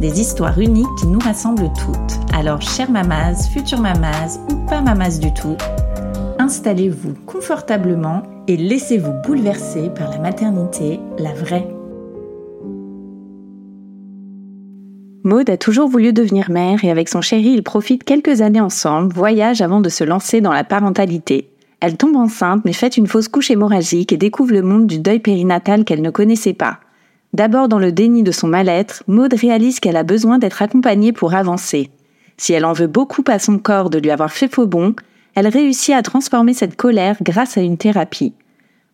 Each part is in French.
Des histoires uniques qui nous rassemblent toutes. Alors, chère mamas, future mamas ou pas mamas du tout, installez-vous confortablement et laissez-vous bouleverser par la maternité, la vraie. Maud a toujours voulu devenir mère et avec son chéri, ils profitent quelques années ensemble, voyagent avant de se lancer dans la parentalité. Elle tombe enceinte mais fait une fausse couche hémorragique et découvre le monde du deuil périnatal qu'elle ne connaissait pas. D'abord dans le déni de son mal-être, Maud réalise qu'elle a besoin d'être accompagnée pour avancer. Si elle en veut beaucoup à son corps de lui avoir fait faux bon, elle réussit à transformer cette colère grâce à une thérapie.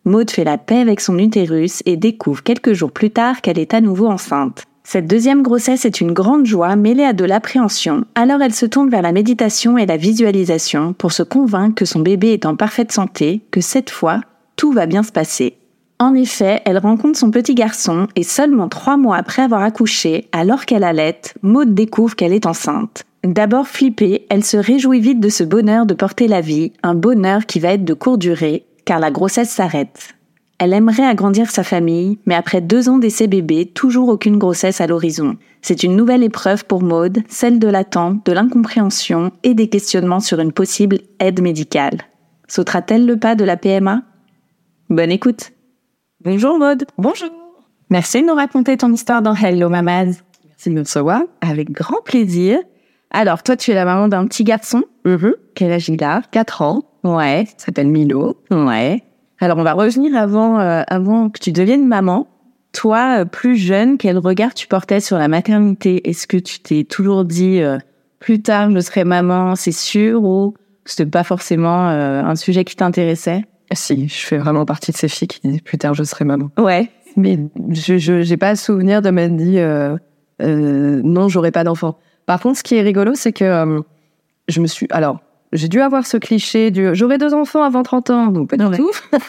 Maud fait la paix avec son utérus et découvre quelques jours plus tard qu'elle est à nouveau enceinte. Cette deuxième grossesse est une grande joie mêlée à de l'appréhension, alors elle se tourne vers la méditation et la visualisation pour se convaincre que son bébé est en parfaite santé, que cette fois, tout va bien se passer. En effet, elle rencontre son petit garçon et seulement trois mois après avoir accouché, alors qu'elle allait, Maud découvre qu'elle est enceinte. D'abord flippée, elle se réjouit vite de ce bonheur de porter la vie, un bonheur qui va être de courte durée, car la grossesse s'arrête. Elle aimerait agrandir sa famille, mais après deux ans d'essai bébé, toujours aucune grossesse à l'horizon. C'est une nouvelle épreuve pour Maud, celle de l'attente, de l'incompréhension et des questionnements sur une possible aide médicale. Sautera-t-elle le pas de la PMA Bonne écoute Bonjour Maud. Bonjour. Merci de nous raconter ton histoire dans Hello Mamas. Merci de me recevoir. Avec grand plaisir. Alors, toi, tu es la maman d'un petit garçon. Mhm. Quel âge il a? 4 ans. Ouais. Il s'appelle Milo. Ouais. Alors, on va revenir avant, euh, avant que tu deviennes maman. Toi, euh, plus jeune, quel regard tu portais sur la maternité? Est-ce que tu t'es toujours dit euh, plus tard je serai maman, c'est sûr, ou c'était pas forcément euh, un sujet qui t'intéressait? Si, je fais vraiment partie de ces filles qui disent plus tard je serai maman. Ouais. Mais je je j'ai pas souvenir de m'être dit euh, euh, non j'aurai pas d'enfant. Par contre, ce qui est rigolo, c'est que euh, je me suis alors j'ai dû avoir ce cliché du j'aurai deux enfants avant 30 ans, donc pas du Ouais. tout.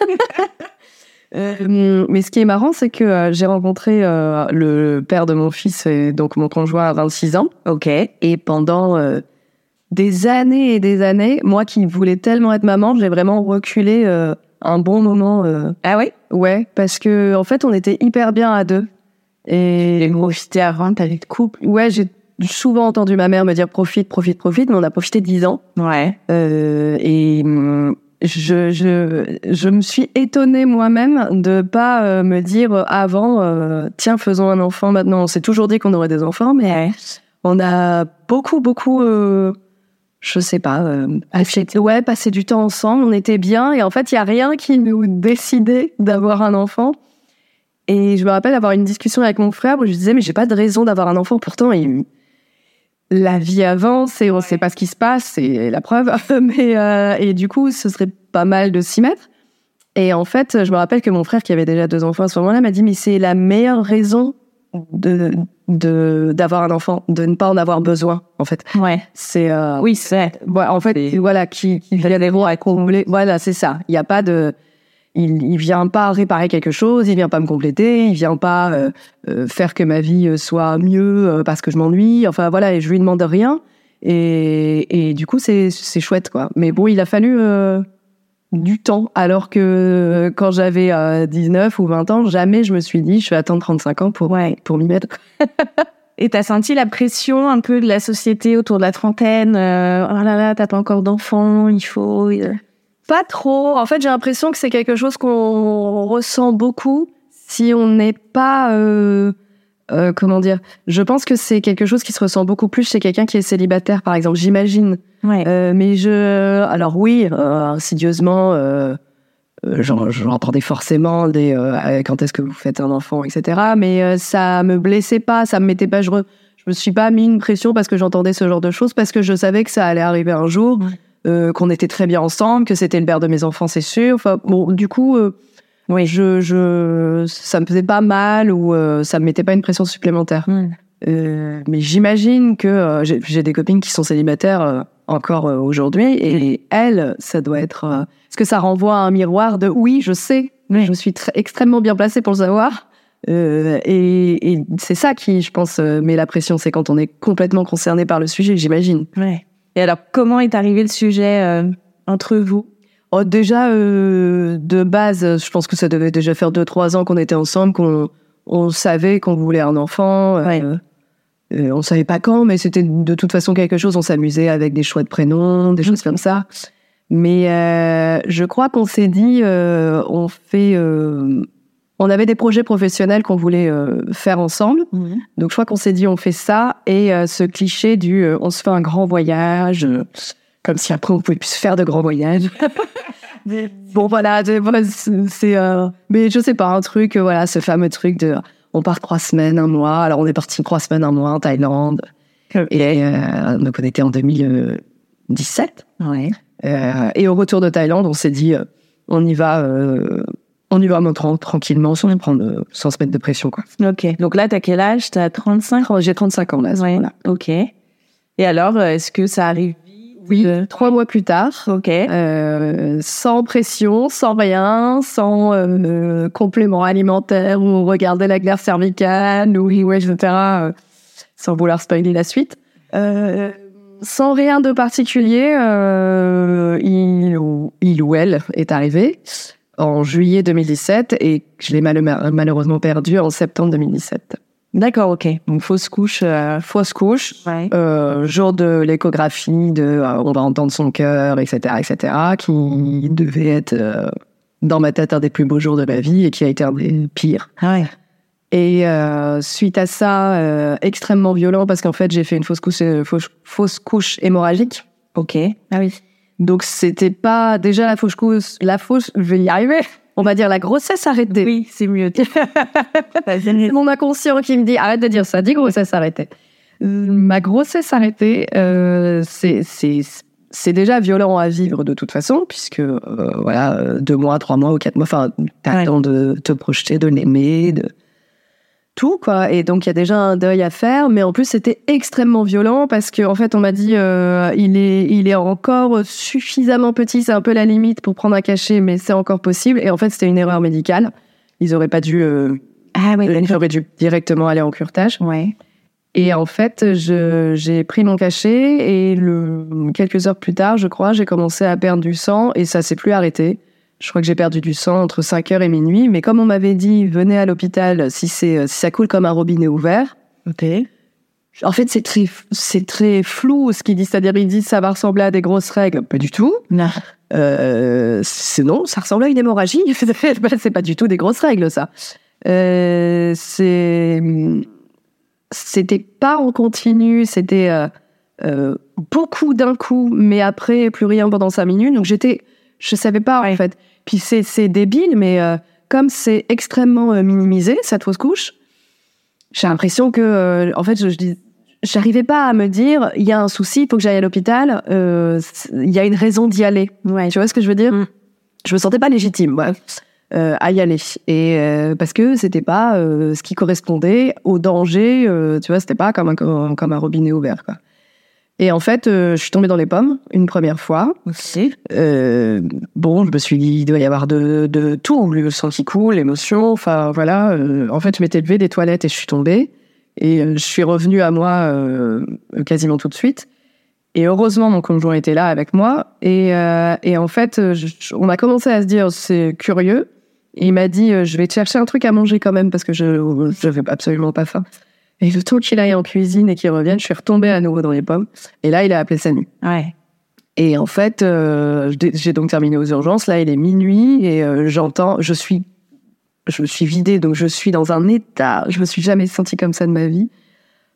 Euh, mais ce qui est marrant, c'est que j'ai rencontré le père de mon fils et donc mon conjoint à 26 ans. Ok. Et pendant euh, des années et des années, moi qui voulais tellement être maman, j'ai vraiment reculé euh, un bon moment. euh, Ah oui ouais, parce que en fait, on était hyper bien à deux. Et Profiter avant, t'avais de couple. ouais, j'ai souvent entendu ma mère me dire profite, profite, profite, mais on a profité dix ans. Ouais. Euh, et je, je, je me suis étonnée moi-même de pas euh, me dire avant, euh, tiens, faisons un enfant maintenant. On s'est toujours dit qu'on aurait des enfants, mais Ouais. on a beaucoup, beaucoup, euh, je sais pas, euh, ouais, passé du temps ensemble, on était bien, et en fait, il y a rien qui nous décidait d'avoir un enfant. Et je me rappelle avoir une discussion avec mon frère où je disais, mais j'ai pas de raison d'avoir un enfant, pourtant, il- la vie avance et on sait pas ce qui se passe, c'est la preuve. mais, euh, et du coup, ce serait pas mal de s'y mettre. Et en fait, je me rappelle que mon frère, qui avait déjà deux enfants à ce moment-là, m'a dit, mais c'est la meilleure raison de de d'avoir un enfant, de ne pas en avoir besoin, en fait. Ouais. C'est euh, Oui, c'est. ouais, en fait, voilà, qui qui vient des mots à combler. Voilà, c'est ça. Il y a pas de il, il vient pas réparer quelque chose, il vient pas me compléter, il vient pas euh, euh, faire que ma vie euh, soit mieux euh, parce que je m'ennuie. Enfin voilà, et je lui demande rien. Et, et du coup, c'est c'est chouette quoi. Mais bon, il a fallu euh, du temps, alors que euh, quand j'avais euh, 19 ou 20 ans, jamais je me suis dit je vais attendre 35 ans pour Ouais. pour m'y mettre. Et t'as senti la pression un peu de la société autour de la trentaine euh, Oh là là, t'as pas encore d'enfants, il faut. euh. Pas trop. En fait, j'ai l'impression que c'est quelque chose qu'on ressent beaucoup si on n'est pas. euh, euh, comment dire? Je pense que c'est quelque chose qui se ressent beaucoup plus chez quelqu'un qui est célibataire, par exemple. J'imagine. Ouais. Euh, mais je. Alors, oui, euh, insidieusement. Euh, euh, j'en- J'entendais forcément des euh, quand est-ce que vous faites un enfant, etc. Mais euh, ça me blessait pas, ça me mettait pas. Je, re- je me suis pas mis une pression parce que j'entendais ce genre de choses, parce que je savais que ça allait arriver un jour, Ouais. euh, qu'on était très bien ensemble, que c'était le père de mes enfants, c'est sûr. Enfin, bon, du coup, euh, Oui. je, je, ça me faisait pas mal ou euh, ça me mettait pas une pression supplémentaire. Hmm. Euh, mais j'imagine que euh, j'ai des copines qui sont célibataires euh, encore aujourd'hui et elles, ça doit être. Est-ce que ça renvoie à un miroir de oui, je sais, Oui. je suis très- extrêmement bien placée pour le savoir. Et et c'est ça qui, je pense, met la pression, c'est quand on est complètement concerné par le sujet, j'imagine. Ouais. Et alors, comment est arrivé le sujet entre vous? Oh, déjà, euh, de base, je pense que ça devait déjà faire deux, trois ans qu'on était ensemble, qu'on on savait qu'on voulait un enfant. euh, Ouais. euh, on savait pas quand, mais c'était de toute façon quelque chose. On s'amusait avec des choix de prénoms, des choses comme ça. Mais euh, je crois qu'on s'est dit, euh, on fait, euh, on avait des projets professionnels qu'on voulait euh, faire ensemble. Donc je crois qu'on s'est dit on fait ça et euh, ce cliché du euh, on se fait un grand voyage comme si après on pouvait plus faire de grands voyages. bon voilà, c'est- voilà, euh, mais je sais pas un truc euh, voilà ce fameux truc de on part trois semaines un mois. Alors on est parti trois semaines un mois en Thaïlande et euh, donc on était en 2017 Ouais. euh, et au retour de Thaïlande on s'est dit euh, on y va on y va maintenant tranquillement sans se prendre sans se mettre de pression quoi. Ok. Donc là, t'as quel âge? T'as 35 J'ai 35 ans là. Ouais. moment-là. Ok. Et alors, est-ce que ça arrive Oui, Euh, trois mois plus tard. Ok. Euh, sans pression, sans rien, sans euh, complément alimentaire ou regarder la glaire cervicale ou ouais, etc. euh, sans vouloir spoiler la suite. Euh, sans rien de particulier, euh, il, ou, il ou elle est arrivé en juillet 2017 et je l'ai mal- malheureusement perdu en septembre 2017. D'accord, ok. Donc fausse couche. euh, Fausse couche, Ouais. euh, jour de l'échographie, de euh, on va entendre son cœur, etc., etc., qui devait être dans ma tête un des plus beaux jours de ma vie et qui a été un des pires. Ah ouais. Et suite à ça, extrêmement violent parce qu'en fait j'ai fait une fausse couche, fausse, fausse couche hémorragique. Ok. Ah oui. Donc c'était pas déjà la fausse couche, la fausse, je vais y arriver. On va dire la grossesse arrêtée. Oui, c'est mieux. C'est mon inconscient qui me dit arrête de dire ça, dis grossesse arrêtée. Euh, Ma grossesse arrêtée, euh, c'est c'est c'est déjà violent à vivre de toute façon puisque euh, voilà deux mois, trois mois ou quatre mois, enfin t'attends de te projeter, de l'aimer, de tout quoi. Et donc il y a déjà un deuil à faire, mais en plus c'était extrêmement violent parce que en fait on m'a dit euh, il est il est encore suffisamment petit, c'est un peu la limite pour prendre un cachet, mais c'est encore possible. Et en fait c'était une erreur médicale. Ils auraient pas dû euh, Ah oui. J'aurais dû directement aller en curetage. Ouais. Et en fait, j'ai pris mon cachet et le, quelques heures plus tard, je crois, j'ai commencé à perdre du sang et ça s'est plus arrêté. Je crois que j'ai perdu du sang entre 5 heures et minuit. Mais comme on m'avait dit, venez à l'hôpital si, c'est, si ça coule comme un robinet ouvert. Ok. En fait, c'est très, c'est très flou ce qu'ils disent. C'est-à-dire, ils disent ça va ressembler à des grosses règles. Pas du tout. Non. Euh, c'est non, ça ressemble à une hémorragie. c'est pas du tout des grosses règles, ça. Euh, c'est, c'était pas en continu, c'était euh, euh, beaucoup d'un coup, mais après plus rien pendant cinq minutes. Donc j'étais, je savais pas en fait. Puis c'est, c'est débile, mais euh, comme c'est extrêmement euh, minimisé cette fausse couche, j'ai l'impression que, euh, en fait, je, je dis, j'arrivais pas à me dire, il y a un souci, il faut que j'aille à l'hôpital, il y a une raison d'y aller. Ouais. Tu vois ce que je veux dire? Mm. Je me sentais pas légitime, ouais, à y aller. Et parce que c'était pas ce qui correspondait au danger. tu vois, c'était pas comme un comme un robinet ouvert, quoi. Et en fait, euh, je suis tombée dans les pommes une première fois. Euh, bon, je me suis dit, il doit y avoir de, de tout, le sang qui coule, l'émotion, enfin voilà. euh, en fait, je m'étais levée des toilettes et je suis tombée. Et je suis revenue à moi quasiment tout de suite. Et heureusement, mon conjoint était là avec moi. Et, et en fait, je- on a commencé à se dire, c'est curieux. Et il m'a dit, je vais te chercher un truc à manger quand même parce que je n'avais absolument pas faim. Et le temps qu'il aille en cuisine et qu'il revienne, je suis retombée à nouveau dans les pommes. Et là, il a appelé Samy. Ouais. Et en fait, euh, j'ai donc terminé aux urgences. Là, il est minuit et euh, j'entends, je suis, je me suis vidée, donc je suis dans un état. Je me suis jamais sentie comme ça de ma vie.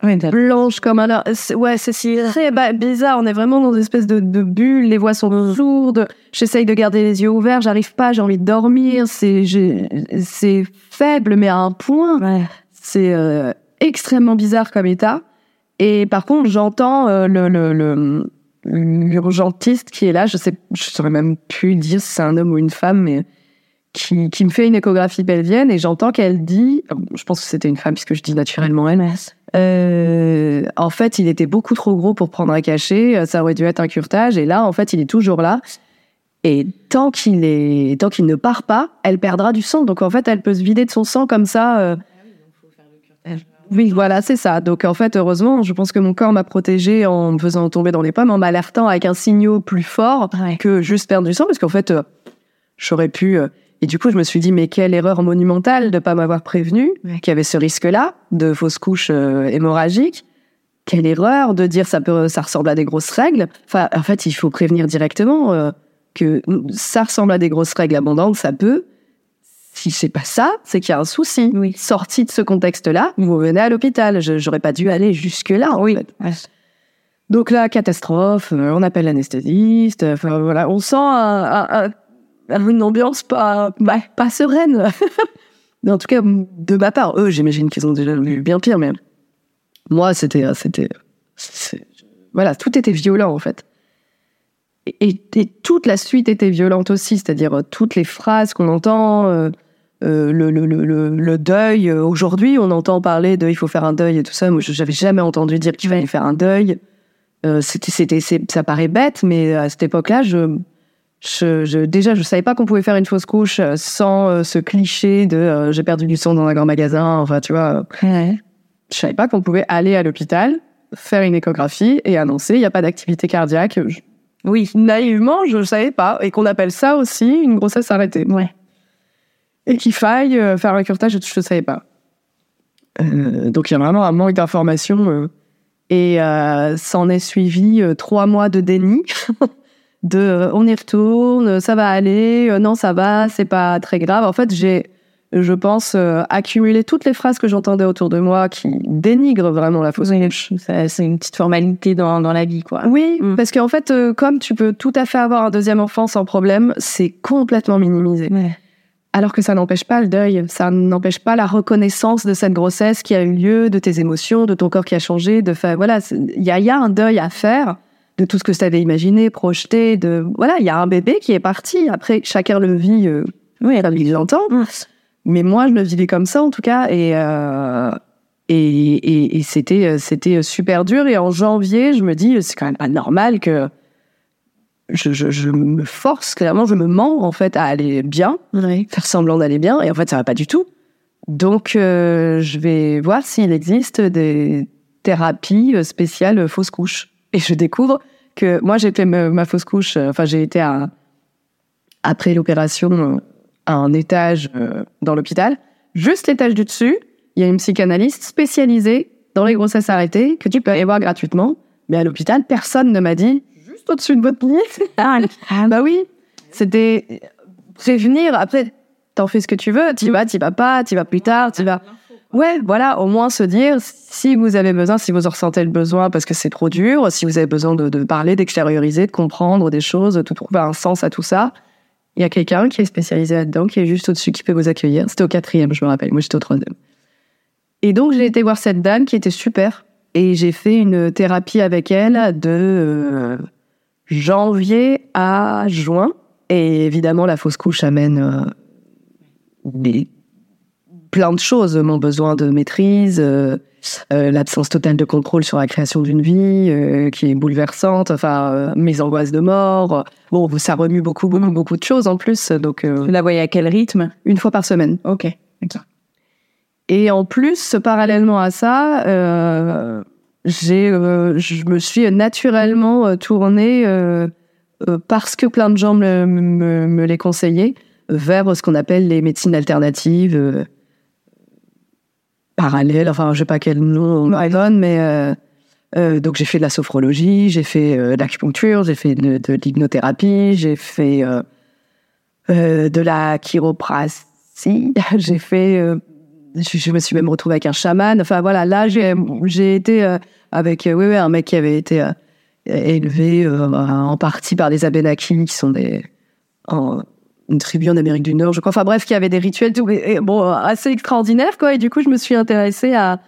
T'as- Blanche comme un. Ouais, c'est si très ba- bizarre. On est vraiment dans une espèce de, de bulle. Les voix sont lourdes. J'essaye de garder les yeux ouverts. J'arrive pas. J'ai envie de dormir. C'est faible, mais à un point. ouais. C'est euh, extrêmement bizarre comme état. Et par contre, j'entends euh, le, le, le- l'urgentiste qui est là. Je sais, je saurais même plus dire si c'est un homme ou une femme, mais qui, qui me fait une échographie pelvienne et j'entends qu'elle dit, je pense que c'était une femme puisque je dis naturellement elle. euh, en fait, il était beaucoup trop gros pour prendre un cachet. Ça aurait dû être un curtage. Et là, en fait, il est toujours là. Et tant qu'il est, tant qu'il ne part pas, elle perdra du sang. Donc en fait, elle peut se vider de son sang comme ça. euh, oui, voilà, c'est ça. Donc en fait, heureusement, je pense que mon corps m'a protégée en me faisant tomber dans les pommes, en m'alertant avec un signal plus fort Ouais. que juste perdre du sang, parce qu'en fait, euh, j'aurais pu. euh, et du coup, je me suis dit, mais quelle erreur monumentale de pas m'avoir prévenu Ouais. qu'il y avait ce risque-là de fausse couche euh, hémorragique. Quelle erreur de dire ça peut, ça ressemble à des grosses règles. Enfin, en fait, il faut prévenir directement que ça ressemble à des grosses règles abondantes, ça peut. Si c'est pas ça, c'est qu'il y a un souci. Oui. Sorti de ce contexte-là, vous venez à l'hôpital. J'aurais pas dû aller jusque-là. en fait. Ouais. Donc là, catastrophe, euh, on appelle l'anesthésiste, euh, enfin voilà, on sent un- un- un- une ambiance pas, bah, pas sereine. En tout cas, de ma part, eux, j'imagine qu'ils ont déjà vu bien pire, mais moi, c'était, c'était, voilà, tout était violent en fait. Et, toute la suite était violente aussi, c'est-à-dire euh, toutes les phrases qu'on entend, euh, euh, le, le, le, le, deuil. euh, Aujourd'hui, on entend parler de il faut faire un deuil et tout ça. Moi, je n'avais jamais entendu dire qu'il fallait faire un deuil. Euh, c'était, c'était, ça paraît bête, mais à cette époque-là, je, je, je, déjà, je savais pas qu'on pouvait faire une fausse couche euh, sans euh, ce cliché de j'ai perdu du sang dans un grand magasin. Enfin, tu vois, Ouais. je savais pas qu'on pouvait aller à l'hôpital, faire une échographie et annoncer il n'y a pas d'activité cardiaque. Je- Oui. naïvement, je ne savais pas. Et qu'on appelle ça aussi une grossesse arrêtée. Ouais. Et qu'il faille euh, faire un curtage, je ne savais pas. Euh, donc il y a vraiment un manque d'informations. euh, et euh, s'en est suivi euh, trois mois de déni. de euh, on y retourne, ça va aller, euh, non ça va, c'est pas très grave. En fait, j'ai, je pense, euh, accumulé toutes les phrases que j'entendais autour de moi qui dénigrent vraiment la fausse couche. C'est une petite formalité dans, dans la vie, quoi. Oui, Mm. parce qu'en fait, euh, comme tu peux tout à fait avoir un deuxième enfant sans problème, c'est complètement minimisé. Ouais. Alors que ça n'empêche pas le deuil, ça n'empêche pas la reconnaissance de cette grossesse qui a eu lieu, de tes émotions, de ton corps qui a changé. De fa- voilà, il y a, il y a un deuil à faire de tout ce que tu avais imaginé, projeté. De voilà, il y a un bébé qui est parti. Après, chacun le vit euh, Oui, comme il l'entend. Mm. Mais moi, je le vivais comme ça en tout cas, et euh, et, et, et c'était euh, c'était super dur. Et en janvier, je me dis, c'est quand même pas normal que je, je, je me force clairement, je me mens en fait à aller bien faire semblant d'aller bien, et en fait, ça va pas du tout. Donc, euh, je vais voir s'il existe des thérapies euh, spéciales euh, fausse couche. Et je découvre que moi, j'ai fait ma, ma fausse couche, enfin, j'ai été à, après l'opération à un étage dans l'hôpital. Juste l'étage du dessus, il y a une psychanalyste spécialisée dans les grossesses arrêtées que tu peux aller voir gratuitement. Mais à l'hôpital, personne ne m'a dit juste au-dessus de votre lit. Ah, ah, Bah oui, c'était prévenir. Après, t'en fais ce que tu veux. T'y vas, t'y vas pas, t'y vas plus tard, t'y vas. Ouais, voilà, au moins se dire si vous avez besoin, si vous en ressentez le besoin parce que c'est trop dur, si vous avez besoin de, de parler, d'extérioriser, de comprendre des choses, de trouver un sens à tout ça, il y a quelqu'un qui est spécialisé là-dedans, qui est juste au-dessus, qui peut vous accueillir. C'était au quatrième, je me rappelle. Moi, j'étais au troisième. Et donc, j'ai été voir cette dame qui était super. Et j'ai fait une thérapie avec elle de euh, janvier à juin. Et évidemment, la fausse couche amène euh, des- plein de choses. Mon besoin de maîtrise, euh, euh, l'absence totale de contrôle sur la création d'une vie, euh, qui est bouleversante, enfin, euh, mes angoisses de mort. Bon, ça remue beaucoup, beaucoup, beaucoup de choses en plus. Donc, euh, Tu la voyais à quel rythme? une fois par semaine. Ok. D'accord. Et en plus, parallèlement à ça, euh, j'ai, euh, je me suis naturellement euh, tournée, euh, parce que plein de gens me, me, me les conseillaient, vers ce qu'on appelle les médecines alternatives. euh, parallèle, enfin je sais pas quel nom on donne, mais donc j'ai fait de la sophrologie, j'ai fait de l'acupuncture, j'ai fait de, de l'hypnothérapie, j'ai fait de la chiropratie, j'ai fait, je, me suis même retrouvée avec un chaman. Enfin voilà, là j'ai j'ai été avec euh, oui, oui, un mec qui avait été euh, élevé euh, en partie par des Abénaquis qui sont des en, une tribu en Amérique du Nord, je crois. Enfin bref, qui avait des rituels tout, et- et, bon assez extraordinaires quoi. Et du coup, je me suis intéressée à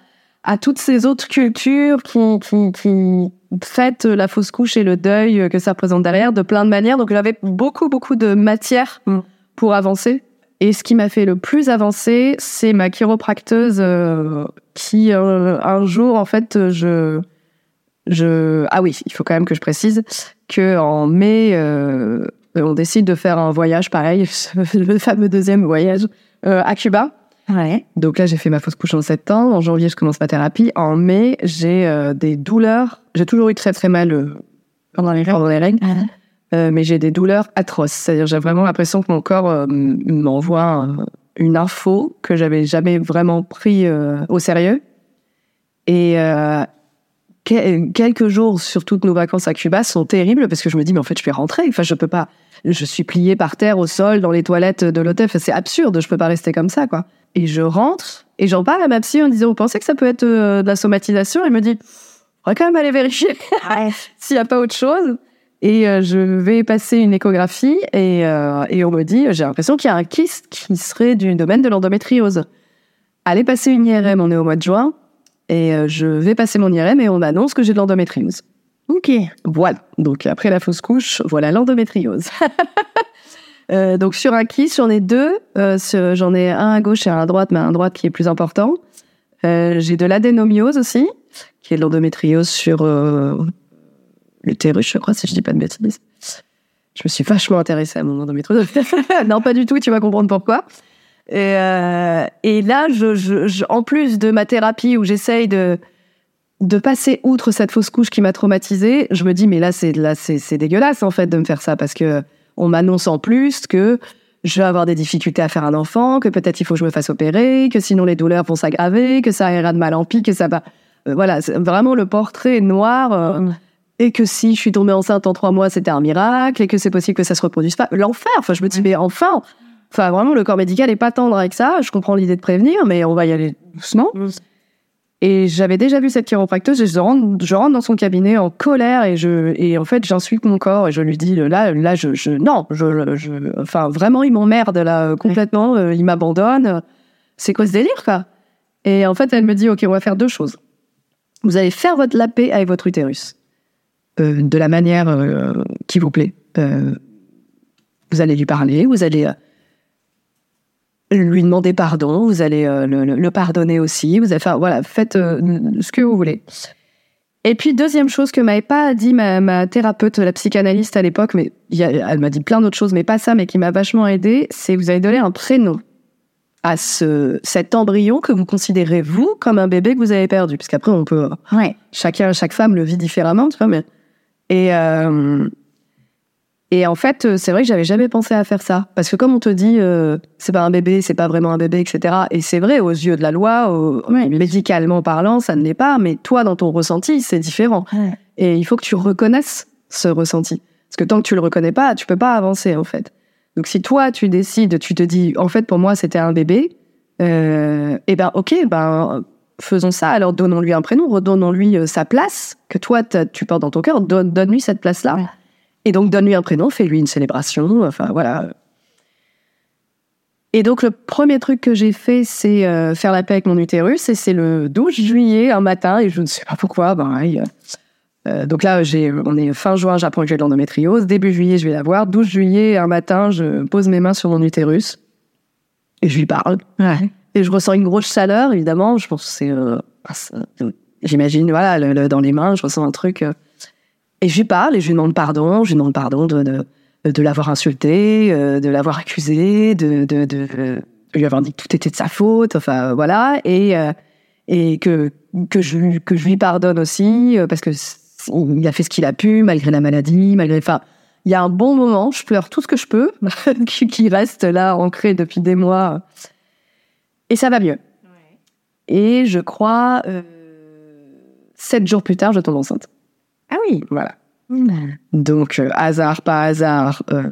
à toutes ces autres cultures qui qui qui fêtent la fausse couche et le deuil que ça représente derrière de plein de manières. Donc j'avais beaucoup beaucoup de matière Mm. pour avancer. Et ce qui m'a fait le plus avancer, c'est ma chiropracteuse euh, qui euh, un jour en fait je je ah oui, il faut quand même que je précise que en mai euh, on décide de faire un voyage pareil, le fameux deuxième voyage euh, à Cuba. Ouais. Donc là, j'ai fait ma fausse couche en septembre. En janvier, je commence ma thérapie. En mai, j'ai euh, des douleurs. J'ai toujours eu très très mal euh, pendant les règles. Pendant les règles. Euh, mais j'ai des douleurs atroces. C'est-à-dire, j'ai vraiment l'impression que mon corps euh, m'envoie une info que j'avais jamais vraiment pris euh, au sérieux. Et que- quelques jours sur toutes nos vacances à Cuba sont terribles parce que je me dis, mais en fait, je vais rentrer. Enfin, je peux pas. Je suis pliée par terre au sol dans les toilettes de l'hôtel. Enfin, c'est absurde. Je peux pas rester comme ça, quoi. Et je rentre et j'en parle à ma psy en disant, vous pensez que ça peut être de la somatisation? Elle me dit, on va quand même aller vérifier s'il n'y a pas autre chose. Et euh, je vais passer une échographie et, euh, et on me dit, j'ai l'impression qu'il y a un kyste qui serait du domaine de l'endométriose. Allez passer une IRM, on est au mois de juin, et euh, je vais passer mon IRM et on m'annonce que j'ai de l'endométriose. Ok. Voilà. Donc après la fausse couche, voilà l'endométriose. Euh, donc sur un kyste, j'en ai deux. Euh, j'en ai un à gauche et un à droite, mais un à droite qui est plus important. Euh, j'ai de l'adénomiose aussi, qui est de l'endométriose sur euh, l'utérus, je crois, si je dis pas de bêtises. Je me suis vachement intéressée à mon endométriose. non, pas du tout, tu vas comprendre pourquoi. Et, euh, et là, je, je, en plus de ma thérapie où j'essaye de, de passer outre cette fausse couche qui m'a traumatisée, je me dis, mais là, c'est, là, c'est, c'est dégueulasse, en fait, de me faire ça parce que on m'annonce en plus que je vais avoir des difficultés à faire un enfant, que peut-être il faut que je me fasse opérer, que sinon les douleurs vont s'aggraver, que ça ira de mal en pis, que ça va. euh, voilà, vraiment le portrait noir. euh, et que si je suis tombée enceinte en trois mois, c'était un miracle, et que c'est possible que ça se reproduise pas. L'enfer, enfin, je me dis, mais enfin, enfin, vraiment, le corps médical est pas tendre avec ça. Je comprends l'idée de prévenir, mais on va y aller doucement. Et j'avais déjà vu cette chiropracteuse et je rentre, je rentre dans son cabinet en colère et je, et en fait, j'insulte mon corps et je lui dis, là, là, je, je non, je, je, enfin, vraiment, il m'emmerde, là, euh, complètement, euh, il m'abandonne. C'est quoi ce délire, quoi? Et en fait, elle me dit, OK, on va faire deux choses. Vous allez faire votre la paix avec votre utérus. Euh, de la manière euh, qui vous plaît. Euh, vous allez lui parler, vous allez lui demander pardon, vous allez le, le- le pardonner aussi. Vous allez, enfin, voilà, faites ce que vous voulez. Et puis, deuxième chose que m'avait pas dit ma, ma thérapeute, la psychanalyste à l'époque, mais il y a- elle m'a dit plein d'autres choses, mais pas ça, mais qui m'a vachement aidé, c'est vous allez donner un prénom à ce, cet embryon que vous considérez, vous, comme un bébé que vous avez perdu. Parce qu'après, on peut, Ouais. chacun, chaque femme le vit différemment, tu vois, mais. Et, euh, et en fait, c'est vrai que j'avais jamais pensé à faire ça. Parce que comme on te dit, euh, c'est pas un bébé, c'est pas vraiment un bébé, etc. Et c'est vrai, aux yeux de la loi, au- médicalement parlant, ça ne l'est pas, mais toi, dans ton ressenti, c'est différent. Et il faut que tu reconnaisses ce ressenti. Parce que tant que tu le reconnais pas, tu peux pas avancer, en fait. Donc si toi, tu décides, tu te dis, en fait, pour moi, c'était un bébé, euh, et ben, ok, ben, faisons ça. Alors donnons-lui un prénom, redonnons-lui euh, sa place que toi, tu portes dans ton cœur. Donne, donne-lui cette place-là. Ouais. Et donc, donne-lui un prénom, fais-lui une célébration. Enfin, voilà. Et donc, le premier truc que j'ai fait, c'est euh, faire la paix avec mon utérus. Et c'est le 12 juillet, un matin, et je ne sais pas pourquoi. Ben, euh, donc là, j'ai, on est fin juin, j'apprends que j'ai de l'endométriose. Début juillet, je vais la voir. 12 juillet, un matin, je pose mes mains sur mon utérus et je lui parle. Ouais. Et je ressens une grosse chaleur, évidemment. Je pense euh, c'est- j'imagine, voilà, dans les mains, je ressens un truc. euh. et je lui parle et je lui demande pardon. Je lui demande pardon de, l'avoir insulté, euh, de l'avoir accusé, de, lui avoir dit que tout était de sa faute. Enfin, voilà. Et, euh, que, je, que je lui pardonne aussi, euh, parce que il a fait ce qu'il a pu, malgré la maladie, malgré. Enfin, il y a un bon moment, je pleure tout ce que je peux, qui reste là, ancré depuis des mois. Et ça va mieux. Et je crois, euh, sept jours plus tard, je tombe enceinte. Ah oui. Voilà. Donc, euh, hasard, pas hasard, euh,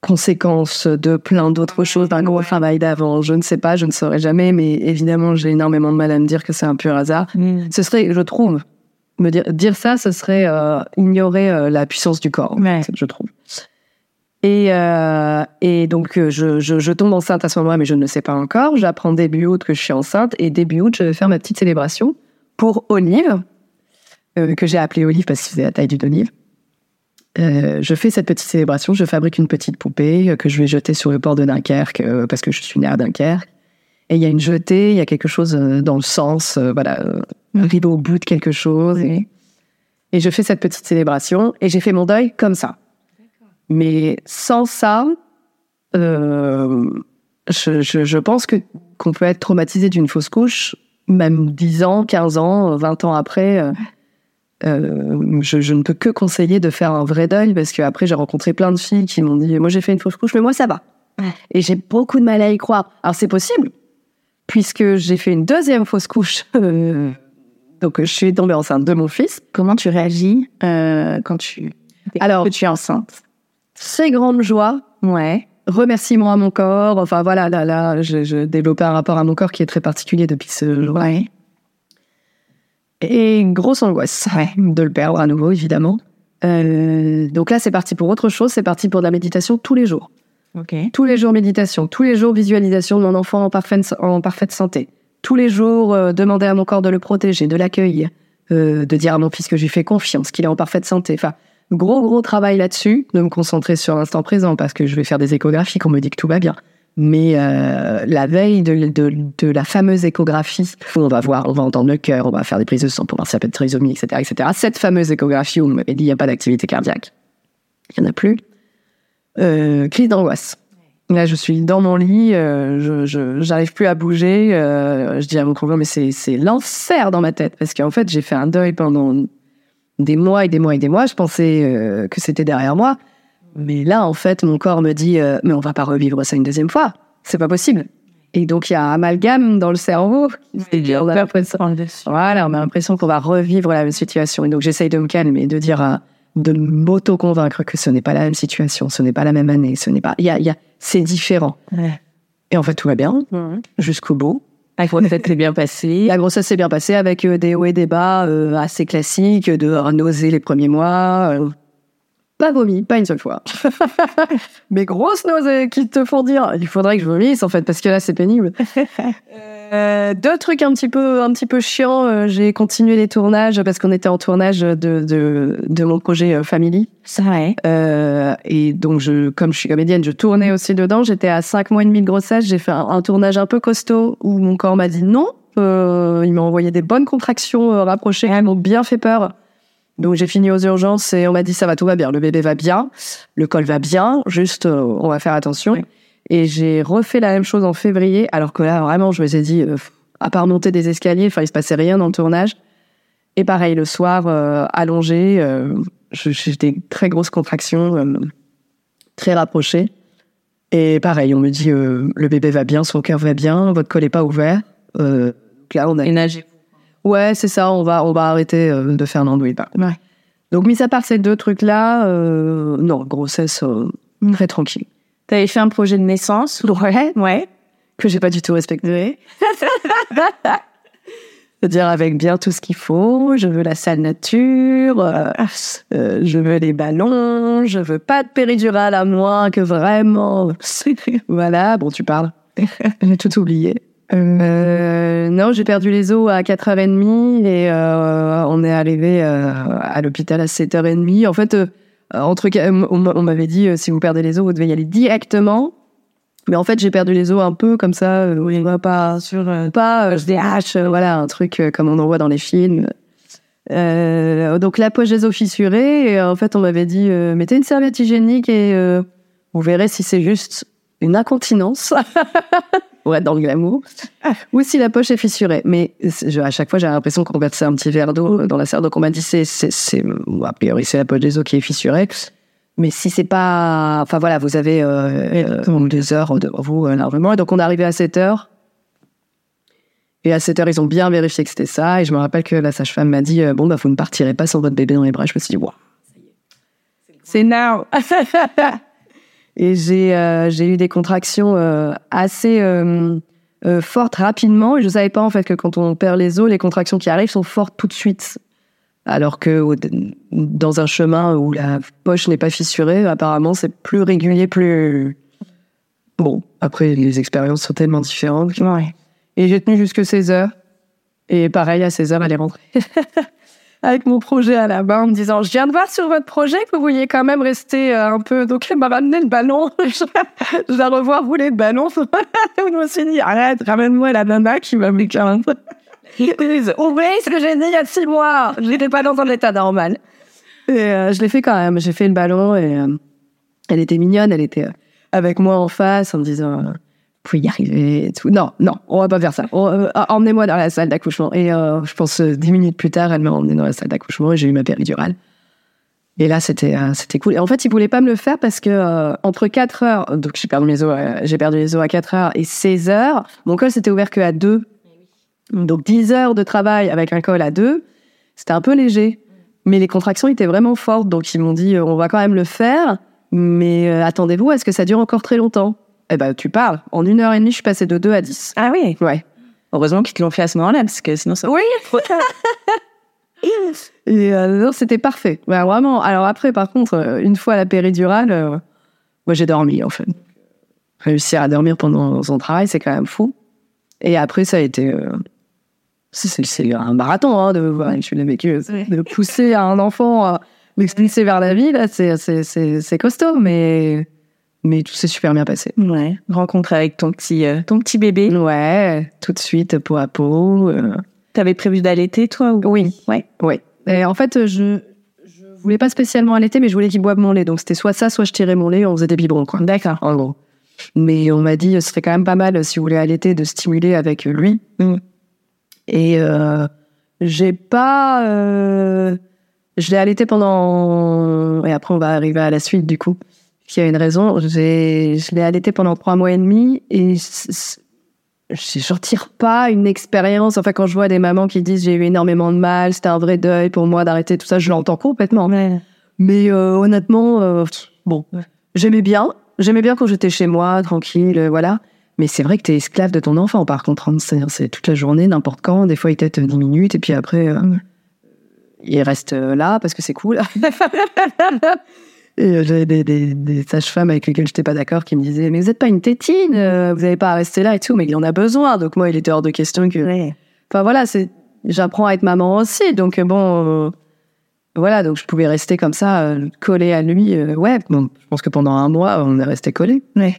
conséquence de plein d'autres choses, d'un gros travail d'avant, je ne sais pas, je ne saurais jamais, mais évidemment, j'ai énormément de mal à me dire que c'est un pur hasard. Ce serait, je trouve, me dire, dire ça, ce serait ignorer la puissance du corps, en Ouais. fait, je trouve. Et, euh, et donc, euh, je, je, je tombe enceinte à ce moment-là, mais je ne le sais pas encore. J'apprends début août que je suis enceinte, et début août, je vais faire ma petite célébration pour Olive, euh, que j'ai appelée Olive parce que c'est la taille d'une olive. Euh, je fais cette petite célébration, je fabrique une petite poupée que je vais jeter sur le port de Dunkerque parce que je suis née à Dunkerque. Et il y a une jetée, il y a quelque chose dans le sens, voilà, arriver au bout de quelque chose. Et, et je fais cette petite célébration et j'ai fait mon deuil comme ça. Mais sans ça, euh, je, je, je pense que qu'on peut être traumatisé d'une fausse couche, même 10 ans, 15 ans, 20 ans après. euh, euh, je, je ne peux que conseiller de faire un vrai deuil parce que après j'ai rencontré plein de filles qui m'ont dit moi j'ai fait une fausse couche mais moi ça va. Et j'ai beaucoup de mal à y croire. Alors c'est possible puisque j'ai fait une deuxième fausse couche donc je suis tombée enceinte de mon fils. Comment tu réagis euh, quand tu Alors- que tu es enceinte? Très grande joie Ouais. remerciement à mon corps enfin voilà là là je, je développais un rapport à mon corps qui est très particulier depuis ce jour Ouais. Et grosse angoisse de le perdre à nouveau, évidemment. Euh, donc là, c'est parti pour autre chose. C'est parti pour de la méditation tous les jours. Ok. Tous les jours méditation. Tous les jours visualisation de mon enfant en parfaite, en parfaite santé. Tous les jours euh, demander à mon corps de le protéger, de l'accueillir, euh, de dire à mon fils que je lui fais confiance, qu'il est en parfaite santé. Enfin, gros gros travail là-dessus, de me concentrer sur l'instant présent parce que je vais faire des échographies qu'on me dit que tout va bien. Mais euh, la veille de, de, de la fameuse échographie, où on va voir, on va entendre le cœur, on va faire des prises de sang pour voir s'il n'y a pas de trisomie, etc., etc. Cette fameuse échographie où on m'avait dit il n'y a pas d'activité cardiaque, il n'y en a plus. Euh, crise d'angoisse. Là, je suis dans mon lit, euh, je, j'arrive plus à bouger. euh, je dis à mon conjoint, mais c'est l'enfer dans ma tête parce qu'en fait, j'ai fait un deuil pendant des mois et des mois et des mois. Je pensais euh, que c'était derrière moi, mais là, en fait, mon corps me dit, euh, mais on va pas revivre ça une deuxième fois. C'est pas possible. Et donc, il y a un amalgame dans le cerveau. On a l'impression- voilà, on a l'impression qu'on va revivre la même situation. Et donc, j'essaye de me calmer, de dire, à- de m'auto-convaincre que ce n'est pas la même situation, ce n'est pas la même année, ce n'est pas, il y a, y a, c'est différent. Ouais. Et en fait, tout va bien jusqu'au bout. La grossesse s'est bien passée. La grossesse s'est bien passée avec euh, des hauts et des bas euh, assez classiques, de euh, nausées les premiers mois. Pas vomi, pas une seule fois. Mais grosses nausées qui te font dire, il faudrait que je vomisse en fait, parce que là c'est pénible. Euh, deux trucs un petit peu, un petit peu chiants. euh, j'ai continué les tournages parce qu'on était en tournage de, de, de mon projet euh, Family. Ça, ouais. Euh, et donc, je, comme je suis comédienne, je tournais aussi dedans. J'étais à cinq mois et demi de grossesse. J'ai fait un, un tournage un peu costaud où mon corps m'a dit non. Euh, il m'a envoyé des bonnes contractions rapprochées qui m'ont bien fait peur. Donc, j'ai fini aux urgences et on m'a dit ça va, tout va bien. Le bébé va bien, le col va bien, juste euh, on va faire attention. Et j'ai refait la même chose en février, alors que là, vraiment, je me suis dit, euh, à part monter des escaliers, enfin, il se passait rien dans le tournage. Et pareil, le soir, euh, allongé, j'ai des très grosses contractions, très rapprochées. Et pareil, on me dit, le bébé va bien, son cœur va bien, votre col est pas ouvert. Là, on a... Ménagez. Ouais, c'est ça, on va, on va arrêter euh, de faire l'andouille. Ouais. Donc, mis à part ces deux trucs-là, euh, non, grossesse euh, très tranquille. T'avais fait un projet de naissance? Ouais, Ouais. que j'ai pas du tout respecté. C'est-à-dire avec bien tout ce qu'il faut. Je veux la salle nature, euh, euh, je veux les ballons, je veux pas de péridurale à moins que vraiment. voilà, bon, tu parles. j'ai tout oublié. Euh, non, j'ai perdu les os à 4h30 et euh, on est arrivé euh, à l'hôpital à 7h30. En fait, euh, entre, on on m'avait dit euh, si vous perdez les os, vous devez y aller directement. Mais en fait, j'ai perdu les os un peu comme ça, euh, oui, pas sur pas euh, haches, euh, voilà, un truc euh, comme on en voit dans les films. Euh, donc la poche des os fissurée, et euh, en fait, on m'avait dit euh, mettez une serviette hygiénique et euh, vous verrez si c'est juste une incontinence. ouais, dans le glamour. Ou si la poche est fissurée. Mais je- à chaque fois, j'ai l'impression qu'on versait un petit verre d'eau dans la serre. Donc on m'a dit c'est, c'est, a priori, c'est la poche des os qui est fissurée. Mais si c'est pas, enfin voilà, vous avez euh, euh, deux heures devant vous euh, largement. Et donc on est arrivé à 7 heures. Et à 7 heures, ils ont bien vérifié que c'était ça. Et je me rappelle que la sage-femme m'a dit Bon, bah, vous ne partirez pas sans votre bébé dans les bras. Je me suis dit Waouh, c'est now Et j'ai euh, j'ai eu des contractions euh, assez euh, fortes rapidement. Et je savais pas, en fait, que quand on perd les os, les contractions qui arrivent sont fortes tout de suite. Alors que dans un chemin où la poche n'est pas fissurée, apparemment, c'est plus régulier, plus. Bon, après, les expériences sont tellement différentes. Ouais. Et j'ai tenu jusque 16 heures. Et pareil, à 16 heures, elle est rentrée. Avec mon projet à la main, en me disant, je viens de voir sur votre projet que vous vouliez quand même rester euh, un peu. Donc, elle m'a ramené le ballon. je la revoir rouler le ballon. je me suis dit, arrête, ramène-moi la nana qui m'a mis 40. Ouvrez ce que j'ai dit il y a six mois. Je n'étais pas dans un état normal. Et euh, je l'ai fait quand même. J'ai fait le ballon et euh, elle était mignonne. Elle était avec moi en face en me disant y arriver et tout. Non, non, on va pas faire ça. Euh, emmenez-moi dans la salle d'accouchement. Et euh, je pense euh, dix minutes plus tard, elle m'a emmené dans la salle d'accouchement et j'ai eu ma péridurale. Et là, c'était c'était cool. Et en fait, il voulait pas me le faire parce que entre 4 heures, donc j'ai perdu mes os, perdu les os à 4 heures et 16 heures, mon col s'était ouvert que à 2. Donc 10 heures de travail avec un col à 2, c'était un peu léger. Mais les contractions étaient vraiment fortes, donc ils m'ont dit on va quand même le faire, mais attendez-vous, est-ce que ça dure encore très longtemps eh ben, tu parles. En une heure et demie, je suis passée de 2 à 10. Ah oui Ouais. Heureusement qu'ils te l'ont fait à ce moment-là, parce que sinon ça... Oui Et euh, c'était parfait. Ouais, vraiment. Alors après, par contre, euh, une fois à la péridurale, euh, moi j'ai dormi, en fait. Réussir à dormir pendant son travail, c'est quand même fou. Et après, ça a été... c'est un marathon, hein, de, je l'ai vécu, de pousser un enfant à m'expulser vers la vie, là, c'est costaud, mais mais tout s'est super bien passé. Ouais. Rencontre avec ton petit, euh, ton petit bébé. Ouais, tout de suite, peau à peau. Euh. T'avais prévu d'allaiter, toi ou... Oui. Ouais. Ouais. Et en fait, je, je voulais pas spécialement allaiter, mais je voulais qu'il boive mon lait. Donc c'était soit ça, soit je tirais mon lait, on faisait des biberons, quoi. D'accord. En gros. Mais on m'a dit, ce serait quand même pas mal, si vous voulez allaiter, de stimuler avec lui. Mm. Et euh, j'ai pas. Euh, je l'ai allaité pendant. Et après, on va arriver à la suite, du coup qui a une raison. Je l'ai allaité pendant trois mois et demi et je retire pas une expérience. Enfin, quand je vois des mamans qui disent j'ai eu énormément de mal, c'était un vrai deuil pour moi d'arrêter tout ça, je l'entends complètement. Mais euh, honnêtement, euh, bon, j'aimais bien. J'aimais bien quand j'étais chez moi, tranquille, euh, voilà. Mais c'est vrai que tu es esclave de ton enfant, par contre. Hein. C'est toute la journée, n'importe quand. Des fois, il t'aide 10 minutes et puis après, il reste là parce que c'est cool. Euh, j'avais des, des, des sages-femmes avec lesquelles je n'étais pas d'accord qui me disaient Mais vous n'êtes pas une tétine, euh, vous n'avez pas à rester là et tout, mais il en a besoin. Donc moi, il était hors de question que. Enfin voilà, c'est j'apprends à être maman aussi. Donc euh, bon, voilà, donc je pouvais rester comme ça, collée à lui. ouais, bon, je pense que pendant un mois, on est resté collés. Ouais.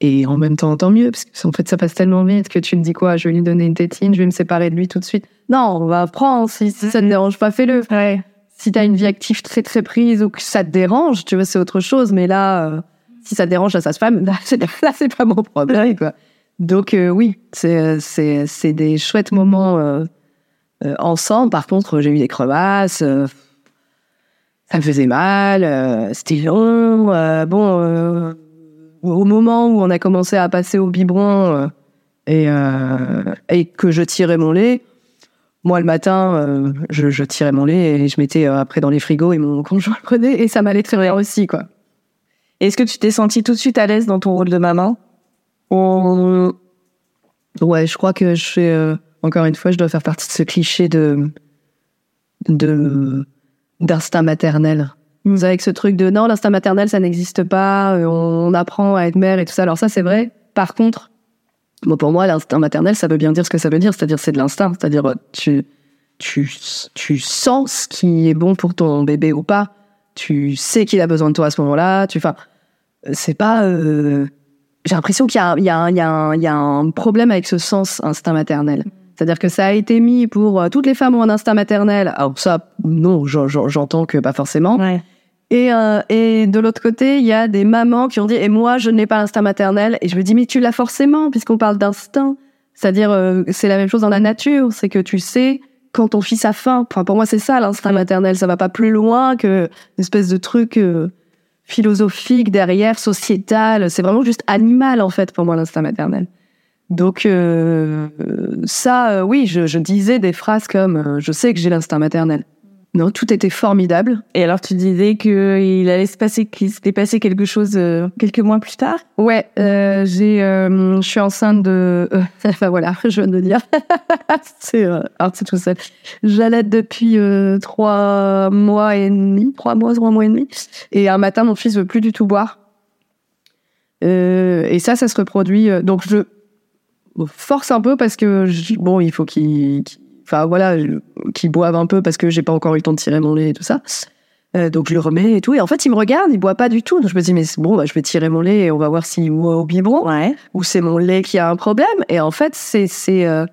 Et en même temps, tant mieux, parce que en fait, ça passe tellement vite que tu me dis quoi? Je vais lui donner une tétine, je vais me séparer de lui tout de suite. Non, on va prendre, si, si ça ne dérange pas, fais-le. Ouais si tu as une vie active très très prise ou que ça te dérange, tu vois, c'est autre chose. Mais là, euh, si ça dérange à sa femme, là, c'est pas mon problème. Donc euh, oui, c'est c'est des chouettes moments euh, ensemble. Par contre, j'ai eu des crevasses, ça me faisait mal, c'était long. bon, au moment où on a commencé à passer au biberon et et que je tirais mon lait, moi, le matin, euh, je, tirais mon lait et je mettais euh, après dans les frigos et mon conjoint le prenait et ça m'allait très bien aussi, quoi. Est-ce que tu t'es sentie tout de suite à l'aise dans ton rôle de maman? Ouais, je crois que je fais, euh, encore une fois, je dois faire partie de ce cliché de, de, d'instinct maternel. Vous savez, que ce truc de non, l'instinct maternel, ça n'existe pas, on apprend à être mère et tout ça. Alors ça, c'est vrai. Par contre, Bon, pour moi, l'instinct maternel, ça veut bien dire ce que ça veut dire, c'est-à-dire c'est de l'instinct, c'est-à-dire tu, tu, tu sens ce qui est bon pour ton bébé ou pas, tu sais qu'il a besoin de toi à ce moment-là, tu, enfin, c'est pas, euh, j'ai l'impression qu'il y y, y, y a un problème avec ce sens instinct maternel. C'est-à-dire que ça a été mis pour euh, toutes les femmes ont un instinct maternel. Alors ça, non, j'entends que pas forcément. Et, euh, et de l'autre côté, il y a des mamans qui ont dit, et moi, je n'ai pas l'instinct maternel. Et je me dis, mais tu l'as forcément, puisqu'on parle d'instinct. C'est-à-dire, euh, c'est la même chose dans la nature. C'est que tu sais quand ton fils a faim. Enfin, pour moi, c'est ça l'instinct maternel. Ça va pas plus loin que une espèce de truc euh, philosophique derrière, sociétal. C'est vraiment juste animal, en fait, pour moi, l'instinct maternel. Donc euh, ça, euh, oui, je, je disais des phrases comme euh, je sais que j'ai l'instinct maternel. Non, tout était formidable. Et alors tu disais qu'il allait se passer, qu'il s'était passé quelque chose euh, quelques mois plus tard? Ouais, euh, j'ai, euh, je suis enceinte de, euh, enfin voilà, je viens de le dire. c'est, euh, alors c'est tout seul. J'allais depuis euh, trois mois et demi, trois mois, trois mois et demi. Et un matin, mon fils veut plus du tout boire. Euh, et ça, ça se reproduit. euh, donc je force un peu parce que je- bon, il faut qu'il, qu'il- enfin voilà, je- qu'il boive un peu parce que j'ai pas encore eu le temps de tirer mon lait et tout ça. Euh, donc je le remets et tout. Et en fait, il me regarde, il boit pas du tout. Donc je me dis mais bon, bah, je vais tirer mon lait et on va voir s'il boit au biberon Ouais. ou c'est mon lait qui a un problème. Et en fait, c'est c'est euh,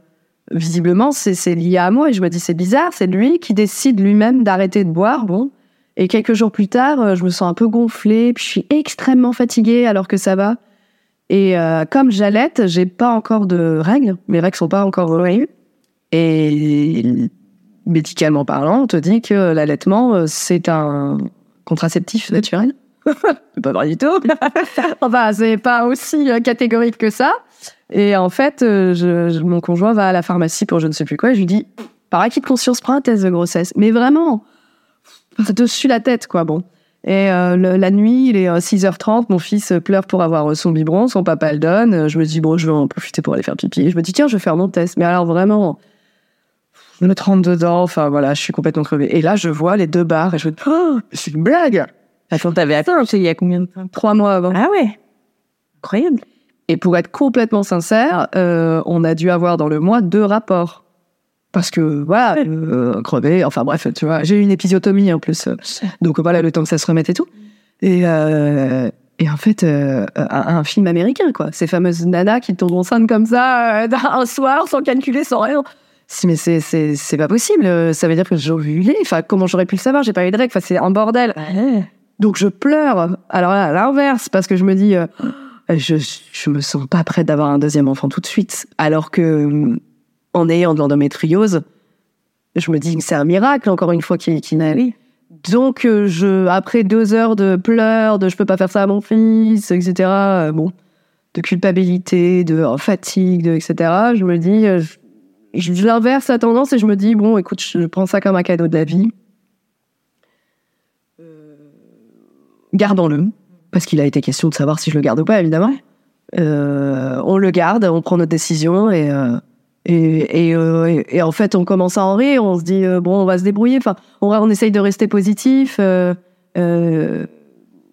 visiblement c'est c'est lié à moi. Et je me dis c'est bizarre, c'est lui qui décide lui-même d'arrêter de boire. Bon. Et quelques jours plus tard, euh, je me sens un peu gonflée, puis je suis extrêmement fatiguée alors que ça va. Et euh, comme j'allaite, j'ai pas encore de règles. Mes règles sont pas encore revenues. Et médicalement parlant, on te dit que l'allaitement, euh, c'est un contraceptif naturel. pas vrai du tout. enfin, c'est pas aussi euh, catégorique que ça. Et en fait, euh, mon conjoint va à la pharmacie pour je ne sais plus quoi et je lui dis, par acquis de conscience, prends un test de grossesse. Mais vraiment, dessus la tête, quoi, bon. Et la nuit, il est euh, 6h30, mon fils pleure pour avoir son biberon, son papa le donne. Je me dis, bon, je vais en profiter pour aller faire pipi. Je me dis, tiens, je vais faire mon test. Mais alors vraiment, me trempe dedans, enfin voilà, je suis complètement crevée. Et là, je vois les deux barres et je me dis, oh, c'est une blague Attends, t'avais accouché il y a combien de temps? Trois mois avant. Ah ouais. Incroyable. Et pour être complètement sincère, euh, on a dû avoir dans le mois deux rapports. Parce que, voilà, euh, crevé, enfin bref, tu vois, j'ai eu une épisiotomie en plus. Donc voilà, le temps que ça se remette et tout. Et, euh, et en fait, euh, un, un film américain, quoi. Ces fameuses nanas qui tombent enceintes comme ça, un soir, sans calculer, sans rien. Si, mais c'est, c'est, c'est pas possible. euh, Ça veut dire que j'ai ovulé. Enfin, comment j'aurais pu le savoir? J'ai pas eu de règles. Enfin, c'est un bordel. Donc je pleure. Alors là, à l'inverse, parce que je me dis, euh, je, je me sens pas prête d'avoir un deuxième enfant tout de suite. Alors que, en ayant de l'endométriose, je me dis que c'est un miracle, encore une fois, qui, qui n'a. Donc, euh, je, après deux heures de pleurs, de je peux pas faire ça à mon fils, etc., euh, bon, de culpabilité, de fatigue, de, etc., je me dis, euh, je, je l'inverse la tendance et je me dis, bon, écoute, je prends ça comme un cadeau de la vie. gardons-le, parce qu'il a été question de savoir si je le garde ou pas, évidemment. Euh, on le garde, on prend notre décision et, euh, et, et, euh, en fait, on commence à en rire, on se dit, euh, bon, on va se débrouiller. Enfin, on, essaye de rester positif. euh, euh,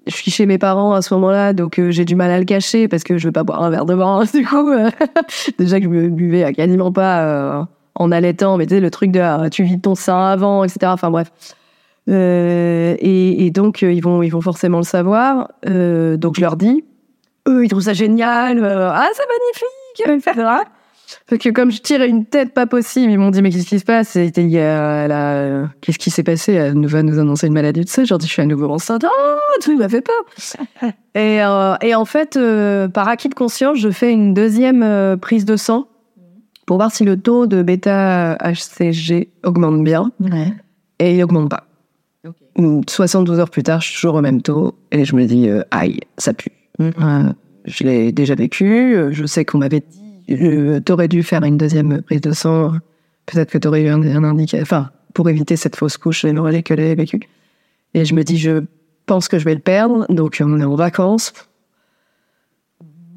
je suis chez mes parents à ce moment-là, donc euh, j'ai du mal à le cacher parce que je veux pas boire un verre de vin. Du coup, euh, déjà que je me buvais quasiment pas euh, en allaitant, mais tu sais, le truc de ah, tu vides ton sein avant, etc. Enfin bref. Et, donc, ils, vont, ils vont forcément le savoir. Donc, je leur dis. Eux, ils trouvent ça génial. ah, c'est magnifique, etc. Parce que comme je tirais une tête pas possible, ils m'ont dit, mais qu'est-ce qui se passe? Il y a la- euh, Qu'est-ce qui s'est passé? Elle nous va nous annoncer une maladie de ça. Dis, je suis à nouveau enceinte. Oh, tout, m'a fait peur. et, euh, et en fait, euh, par acquis de conscience, je fais une deuxième euh, prise de sang pour voir si le taux de bêta-HCG augmente bien. Ouais. Et il augmente pas. 72 heures plus tard, je suis toujours au même taux et je me dis, aïe, ça pue. Euh, je l'ai déjà vécu, je sais qu'on m'avait dit, euh, t'aurais dû faire une deuxième prise de sang, peut-être que t'aurais eu un, un enfin, pour éviter cette fausse couche hémorragique que j'ai vécu. Et je me dis, je pense que je vais le perdre, donc on est en vacances.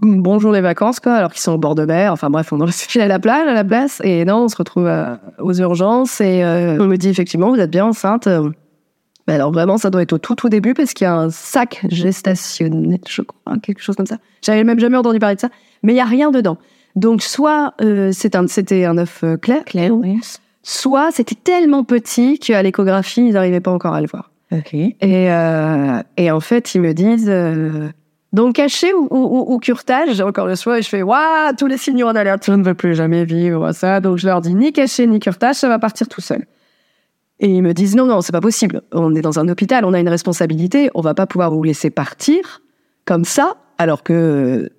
Bonjour les vacances, quoi, alors qu'ils sont au bord de mer. Enfin bref, on est à la plage, à la place. Et non, on se retrouve euh, aux urgences et euh, on me dit effectivement, vous êtes bien enceinte. Ben alors vraiment, ça doit être au tout tout début parce qu'il y a un sac gestationnel, je crois, quelque chose comme ça. J'avais même jamais entendu parler de ça, mais il y a rien dedans. Donc soit euh, un, c'était un œuf euh, clair, oui. soit c'était tellement petit qu'à l'échographie ils n'arrivaient pas encore à le voir. Et, euh, et en fait, ils me disent euh, donc caché ou, ou, ou-. J'ai encore le choix et je fais waouh, tous les signaux en alerte, je ne veux plus jamais vivre ça. Donc je leur dis ni caché ni curetage, ça va partir tout seul. Et ils me disent non, non, c'est pas possible. On est dans un hôpital, on a une responsabilité, on va pas pouvoir vous laisser partir comme ça. Alors que,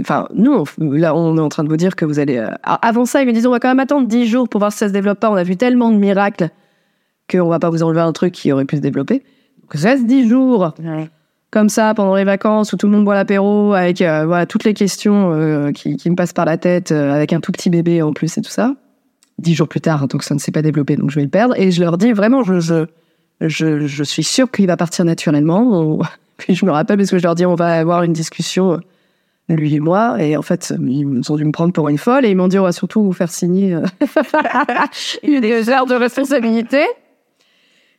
enfin, nous, on- là, on est en train de vous dire que vous allez. euh, avant ça, ils me disent on va quand même attendre 10 jours pour voir si ça se développe pas. On a vu tellement de miracles qu'on va pas vous enlever un truc qui aurait pu se développer. Donc, reste 10 jours. Ouais. comme ça pendant les vacances où tout le monde boit l'apéro avec euh, voilà toutes les questions euh, qui, qui me passent par la tête euh, avec un tout petit bébé en plus et tout ça. Dix jours plus tard, donc ça ne s'est pas développé, donc je vais le perdre. Et je leur dis vraiment, je je je, je suis sûre qu'il va partir naturellement. On- Puis je me rappelle parce que je leur dis on va avoir une discussion euh, lui et moi et en fait ils ont dû me prendre pour une folle et ils m'ont dit on va surtout vous faire signer euh, une heures de responsabilité.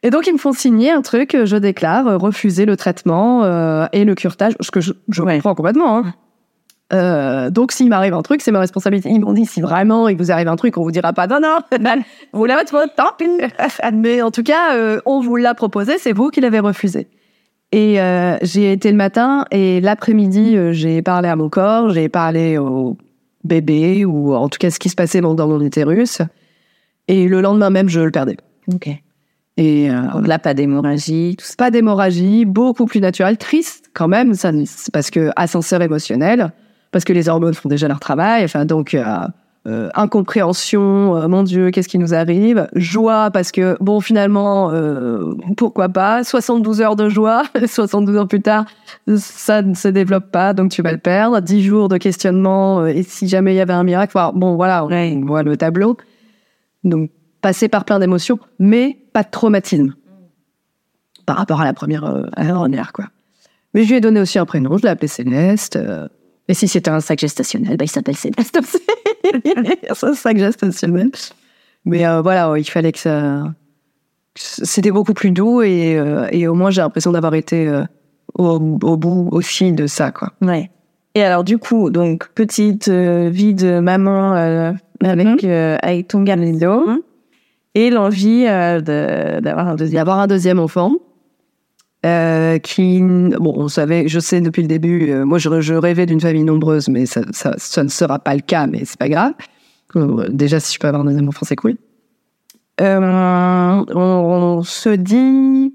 Et donc, ils me font signer un truc, je déclare euh, refuser le traitement euh, et le curetage, ce que je, je Ouais. comprends complètement. hein. Euh, donc, s'il m'arrive un truc, c'est ma responsabilité. Ils m'ont dit, si vraiment il vous arrive un truc, on vous dira pas, non, non, vous l'avez votre tant pis. Mais en tout cas, euh, on vous l'a proposé, c'est vous qui l'avez refusé. Et euh, j'ai été le matin et l'après-midi, euh, j'ai parlé à mon corps, j'ai parlé au bébé ou en tout cas ce qui se passait dans mon utérus. Et le lendemain même, je le perdais. Ok. Et euh, là, pas d'hémorragie, tout ça. pas d'hémorragie, beaucoup plus naturel, triste quand même, ça, parce que ascenseur émotionnel, parce que les hormones font déjà leur travail, enfin donc euh, incompréhension, euh, mon Dieu, qu'est-ce qui nous arrive, joie parce que bon finalement euh, pourquoi pas, 72 heures de joie, 72 heures plus tard ça ne se développe pas donc tu vas le perdre, 10 jours de questionnement et si jamais il y avait un miracle, enfin, bon voilà, on voit le tableau, donc passer par plein d'émotions, mais pas de traumatisme par rapport à la première à la dernière, quoi. Mais je lui ai donné aussi un prénom, je l'ai appelé Céleste. et si c'était un sac gestationnel, bah, il s'appelle Céleste aussi. C'est un sac gestationnel. Mais euh, voilà, il fallait que ça. C'était beaucoup plus doux et, euh, et au moins j'ai l'impression d'avoir été euh, au, au bout aussi de ça, quoi. Ouais. Et alors, du coup, donc, petite vie de maman avec, euh, avec ton garnizo et l'envie de- d'avoir un deuxième. D'avoir un deuxième enfant. Euh, qui bon on savait je sais depuis le début euh, moi je, je rêvais d'une famille nombreuse mais ça, ça, ça ne sera pas le cas mais c'est pas grave Euh, déjà si je peux avoir un deuxième enfant c'est cool on, on se dit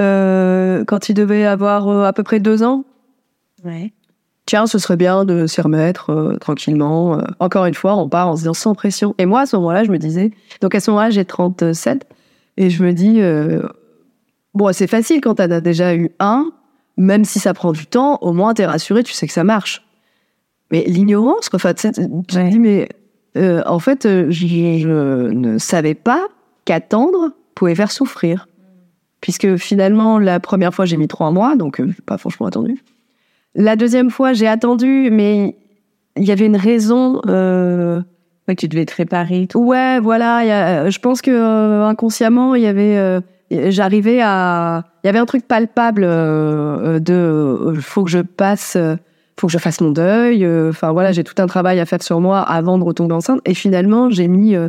euh, quand il devait avoir à peu près deux ans Ouais. tiens, ce serait bien de s'y remettre tranquillement. Encore une fois, on part en se disant sans pression. Et moi, à ce moment-là, je me disais, donc à ce moment-là, j'ai 37, et je me dis, bon, c'est facile quand t'en as déjà eu un, même si ça prend du temps, au moins t'es rassuré, tu sais que ça marche. Mais l'ignorance, quoi, enfin, tu Ouais. dis, mais euh, en fait, euh, je, je ne savais pas qu'attendre pouvait faire souffrir. Puisque finalement, la première fois, j'ai mis trois mois, donc euh, pas franchement attendu. La deuxième fois, j'ai attendu, mais il y avait une raison. Euh... Ouais, tu devais te préparer et tout. Ouais, voilà. il y a- je pense que euh, inconsciemment, il y avait. Euh, J'arrivais à. Il y avait un truc palpable euh, de. euh, faut que je passe. euh, faut que je fasse mon deuil. euh, Enfin voilà, j'ai tout un travail à faire sur moi avant de retomber enceinte. Et finalement, j'ai mis. euh,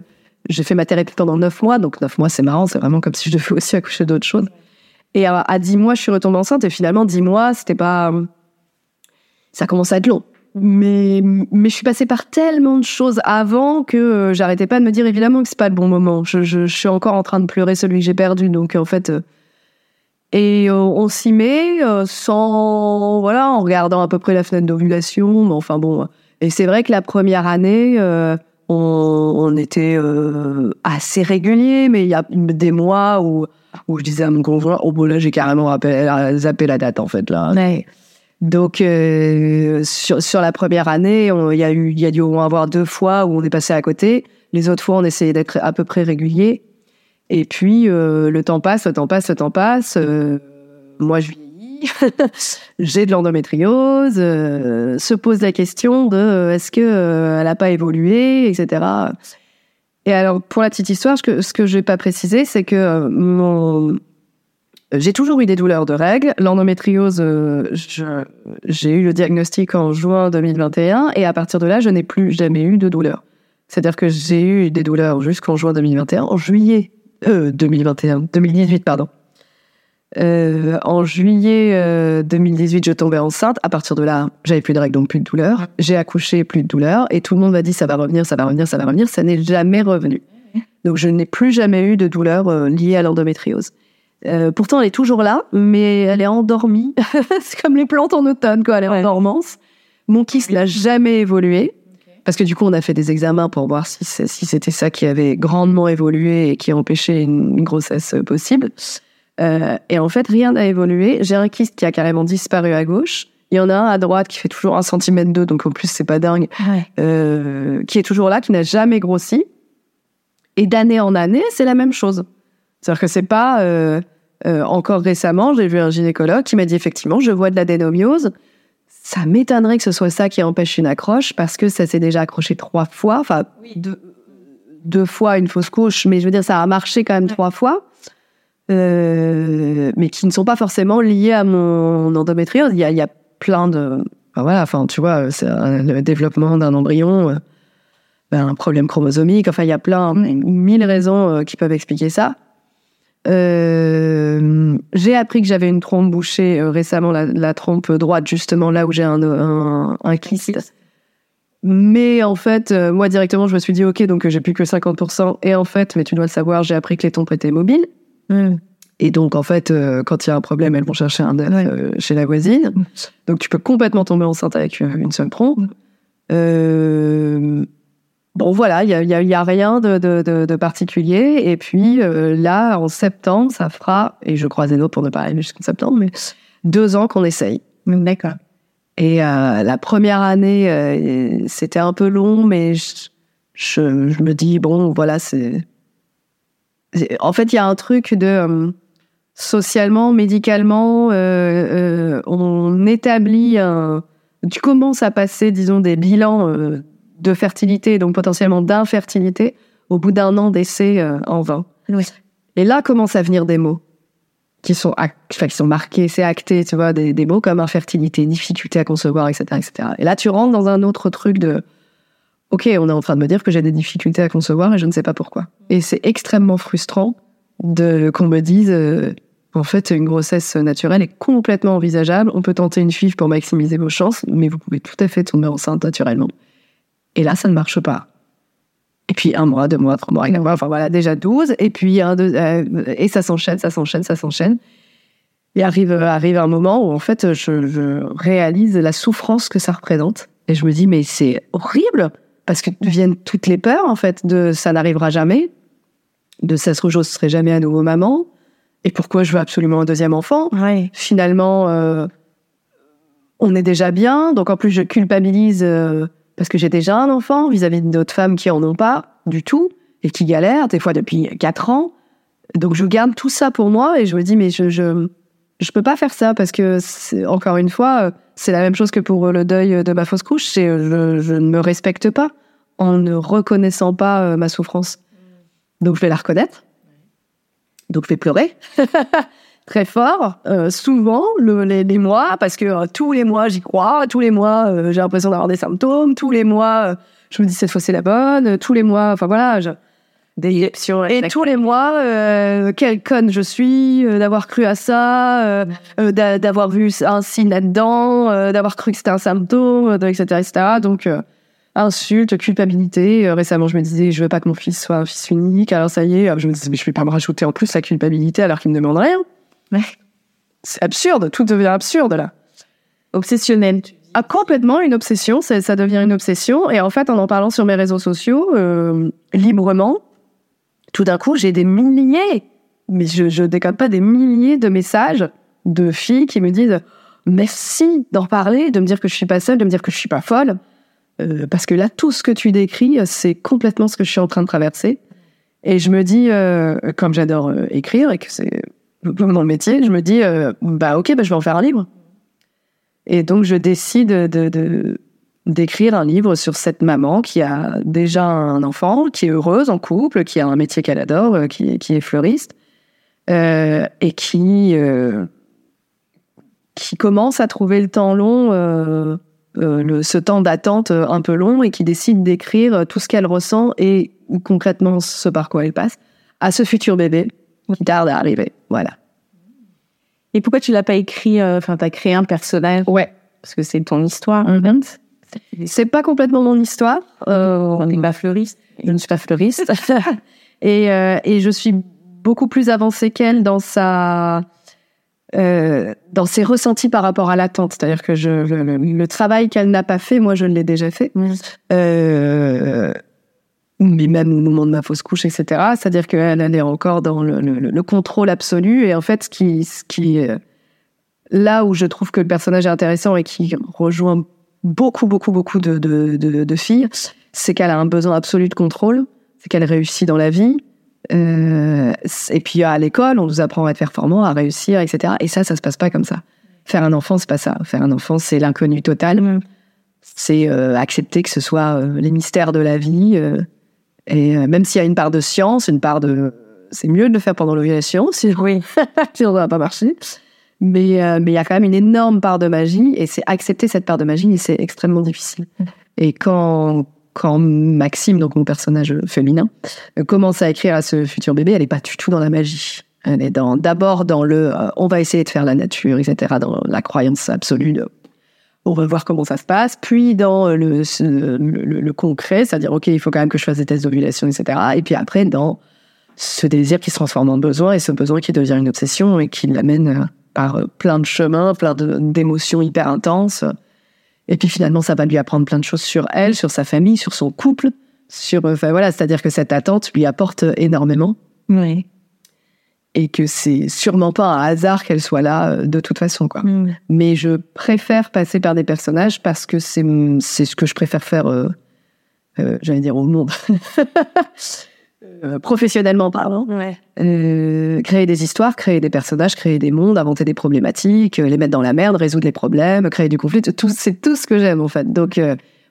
j'ai fait ma thérapie pendant neuf mois. Donc neuf mois, c'est marrant. C'est vraiment comme si je devais aussi accoucher d'autres choses. Et à dix mois, je suis retombée enceinte. Et finalement, dix mois, c'était pas ça commence à être long. Mais, mais je suis passée par tellement de choses avant que euh, j'arrêtais pas de me dire évidemment que c'est pas le bon moment. Je, je, je suis encore en train de pleurer celui que j'ai perdu. Donc en fait, euh, et euh, on s'y met sans voilà en regardant à peu près la fenêtre d'ovulation. Mais enfin bon. Et c'est vrai que la première année, euh, on, on était euh, assez régulier, mais il y a des mois où où je disais à mon conjoint, oh bon là j'ai carrément zappé la date en fait là. Ouais. Donc euh, sur, la première année, il y a eu, il y a dû avoir deux fois où on est passé à côté. Les autres fois, on essayait d'être à peu près régulier. Et puis euh, le temps passe, le temps passe, le temps passe. Euh, moi, je vieillis, j'ai de l'endométriose. se pose la question de est-ce que elle a pas évolué, etc. Et alors pour la petite histoire, ce que ce que je vais pas préciser, c'est que mon j'ai toujours eu des douleurs de règles. L'endométriose, euh, j'ai eu le diagnostic en juin 2021 et à partir de là, je n'ai plus jamais eu de douleurs. C'est-à-dire que j'ai eu des douleurs jusqu'en juin 2021. En juillet euh, 2021, 2018, pardon. Euh, en juillet euh, 2018, je tombais enceinte. À partir de là, j'avais plus de règles, donc plus de douleurs. J'ai accouché, plus de douleurs. Et tout le monde m'a dit ça va revenir, ça va revenir, ça va revenir. Ça n'est jamais revenu. Donc je n'ai plus jamais eu de douleurs euh, liées à l'endométriose. Euh, pourtant, elle est toujours là, mais elle est endormie. c'est comme les plantes en automne, quoi. Elle est Ouais. en dormance. Mon kyste n'a jamais évolué. Parce que du coup, on a fait des examens pour voir si, c'était ça qui avait grandement évolué et qui empêchait une, une grossesse euh, possible. Euh, et en fait, rien n'a évolué. J'ai un kyste qui a carrément disparu à gauche. Il y en a un à droite qui fait toujours un centimètre deux, donc en plus c'est pas dingue, euh, qui est toujours là, qui n'a jamais grossi. Et d'année en année, c'est la même chose. C'est-à-dire que c'est pas euh, euh, encore récemment, j'ai vu un gynécologue qui m'a dit effectivement, je vois de l'adénomiose. Ça m'étonnerait que ce soit ça qui empêche une accroche parce que ça s'est déjà accroché trois fois, enfin deux, deux fois une fausse couche, mais je veux dire ça a marché quand même trois fois. Euh, mais qui ne sont pas forcément liés à mon endométriose. Il y a, il y a plein de. Enfin, voilà, enfin, tu vois, c'est le développement d'un embryon, euh, ben, un problème chromosomique. Enfin, il y a plein, mille raisons qui peuvent expliquer ça. Euh, j'ai appris que j'avais une trompe bouchée euh, récemment, la, la trompe droite, justement là où j'ai un, un, un kyste. Mais en fait, euh, moi directement, je me suis dit, ok, donc j'ai plus que 50%. Et en fait, mais tu dois le savoir, j'ai appris que les trompes étaient mobiles. Et donc, en fait, quand il y a un problème, elles vont chercher un euh, chez la voisine. Donc, tu peux complètement tomber enceinte avec une seule trompe. Euh, bon, voilà, il y a, y a- y a rien de, de- de- de particulier. Et puis, euh, là, en septembre, ça fera, et je croise les doigts pour ne pas aller jusqu'en septembre, mais deux ans qu'on essaye. D'accord. Et euh, la première année, euh, c'était un peu long, mais je, je, je me dis, bon, voilà, c'est... c'est- En fait, il y a un truc de... euh, socialement, médicalement, euh, euh, on établit un... Tu commences à passer, disons, des bilans euh, de fertilité, donc potentiellement d'infertilité, au bout d'un an d'essai euh, en vain. Oui. Et là commencent à venir des mots qui sont, enfin, qui sont marqués, c'est acté, tu vois, des, des mots comme infertilité, difficulté à concevoir, etc., etc. Et là, tu rentres dans un autre truc de, ok, on est en train de me dire que j'ai des difficultés à concevoir et je ne sais pas pourquoi. Et c'est extrêmement frustrant de qu'on me dise, euh, en fait, une grossesse naturelle est complètement envisageable. On peut tenter une FIV pour maximiser vos chances, mais vous pouvez tout à fait tomber enceinte naturellement. Et là, ça ne marche pas. Et puis un mois, deux mois, trois mois, mois, enfin voilà, déjà 12. Et puis un, deux, euh, et ça s'enchaîne, ça s'enchaîne, ça s'enchaîne. Et arrive, arrive un moment où en fait, je, je réalise la souffrance que ça représente. Et je me dis, mais c'est horrible parce que viennent toutes les peurs en fait de ça n'arrivera jamais, de ça se trouve, je ne serai jamais à nouveau maman. Et pourquoi je veux absolument un deuxième enfant? Ouais. finalement, euh, on est déjà bien. Donc en plus, je culpabilise euh, parce que j'ai déjà un enfant vis-à-vis d'autres femmes qui en ont pas du tout et qui galèrent, des fois depuis quatre ans. Donc je garde tout ça pour moi et je me dis, mais je je, je peux pas faire ça parce que, c'est- encore une fois, euh, c'est la même chose que pour le deuil de ma fausse couche. C'est, euh, je, je ne me respecte pas en ne reconnaissant pas euh, ma souffrance. Donc je vais la reconnaître. Donc je vais pleurer. très fort, euh, souvent, le- les, les mois, parce que euh, tous les mois, j'y crois, tous les mois, euh, j'ai l'impression d'avoir des symptômes, tous les mois, euh, je me dis cette fois c'est la bonne, tous les mois, enfin voilà, je- Des et tous les mois, euh, quelle conne je suis euh, d'avoir cru à ça, d'a- d'avoir vu un signe là-dedans, euh, d'avoir cru que c'était un symptôme, etc., etc. Donc, euh, insulte, culpabilité. Récemment, je me disais, je veux pas que mon fils soit un fils unique. Alors ça y est, je me disais, mais je vais pas me rajouter en plus la culpabilité alors qu'il me demande rien. C'est absurde, tout devient absurde là. obsessionnel. Ah, complètement une obsession, ça, devient une obsession. Et en fait, en en parlant sur mes réseaux sociaux, euh, librement, tout d'un coup, j'ai des milliers, mais je, je déconne pas, des milliers de messages de filles qui me disent merci d'en parler, de me dire que je suis pas seule, de me dire que je suis pas folle. Euh, parce que là, tout ce que tu décris, c'est complètement ce que je suis en train de traverser. Et je me dis, euh, comme j'adore écrire et que c'est mon métier, je me dis, euh, bah ok, bah, je vais en faire un livre. Et donc, je décide de, d'écrire un livre sur cette maman qui a déjà un enfant, qui est heureuse en couple, qui a un métier qu'elle adore, euh, qui, est fleuriste, euh, et qui, qui commence à trouver le temps long, le, ce temps d'attente un peu long, et qui décide d'écrire tout ce qu'elle ressent et concrètement ce par quoi elle passe à ce futur bébé qui tarde à arriver. Voilà. Et pourquoi tu l'as pas écrit euh, Enfin, t'as créé un personnage? Ouais. parce que c'est ton histoire. C'est pas complètement mon histoire. Euh, On n'est pas fleuriste. je ne suis pas fleuriste. et, euh, et je suis beaucoup plus avancée qu'elle dans sa euh, dans ses ressentis par rapport à l'attente. C'est-à-dire que je, le, le- le travail qu'elle n'a pas fait, moi, je l'ai déjà fait. Mais même au moment de ma fausse couche, etc. C'est-à-dire qu'elle elle est encore dans le, le- le contrôle absolu. Et en fait, ce qui, ce qui, euh, là où je trouve que le personnage est intéressant et qui rejoint beaucoup, beaucoup, beaucoup de, de, de, de filles, c'est qu'elle a un besoin absolu de contrôle, c'est qu'elle réussit dans la vie. Euh, et puis à l'école, on nous apprend à être performant, à réussir, etc. Et ça, ça se passe pas comme ça. Faire un enfant, c'est pas ça. Faire un enfant, c'est l'inconnu total. C'est euh, accepter que ce soit euh, les mystères de la vie. Et euh, même s'il y a une part de science, une part de... C'est mieux de le faire pendant l'ovulation, si Oui. sinon ça va pas marcher. Mais euh, mais il y a quand même une énorme part de magie, et c'est accepter cette part de magie, et c'est extrêmement difficile. Et quand quand Maxime, donc mon personnage féminin, euh, commence à écrire à ce futur bébé, elle est pas du tout dans la magie. Elle est dans d'abord dans le euh, on va essayer de faire la nature, etc., dans la croyance absolue de on va voir comment ça se passe, puis dans euh, le, concret, c'est-à-dire, OK, il faut quand même que je fasse des tests d'ovulation, etc. Et puis après, dans ce désir qui se transforme en besoin, et ce besoin qui devient une obsession et qui l'amène euh, par euh, plein de chemins, plein d'émotions hyper intenses. Et puis finalement, ça va lui apprendre plein de choses sur elle, sur sa famille, sur son couple, sur, enfin voilà, c'est-à-dire que cette attente lui apporte énormément Oui. Et que c'est sûrement pas un hasard qu'elle soit là euh, de toute façon, quoi. Mais je préfère passer par des personnages parce que c'est c'est ce que je préfère faire euh, euh, j'allais dire au monde. Euh, professionnellement parlant. Ouais. Créer des histoires créer des personnages créer des mondes inventer des problématiques les mettre dans la merde résoudre les problèmes créer du conflit tout c'est tout ce que j'aime en fait. Donc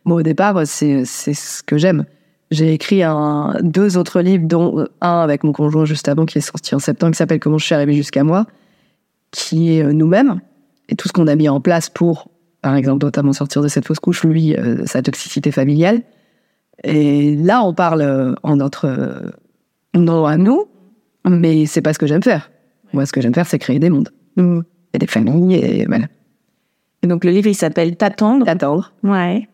moi au départ c'est c'est ce que j'aime j'ai écrit un, deux autres livres, dont un avec mon conjoint juste avant, qui est sorti en septembre, qui s'appelle Comment je suis arrivée jusqu'à moi, qui est euh, nous-mêmes, et tout ce qu'on a mis en place pour, par exemple, notamment sortir de cette fausse couche, lui, euh, sa toxicité familiale. Et là, on parle euh, en notre euh, nom à nous, mais c'est pas ce que j'aime faire. Moi, ce que j'aime faire, c'est créer des mondes, et des familles, et voilà. Et donc le livre, il s'appelle T'attendre. Attendre. Ouais.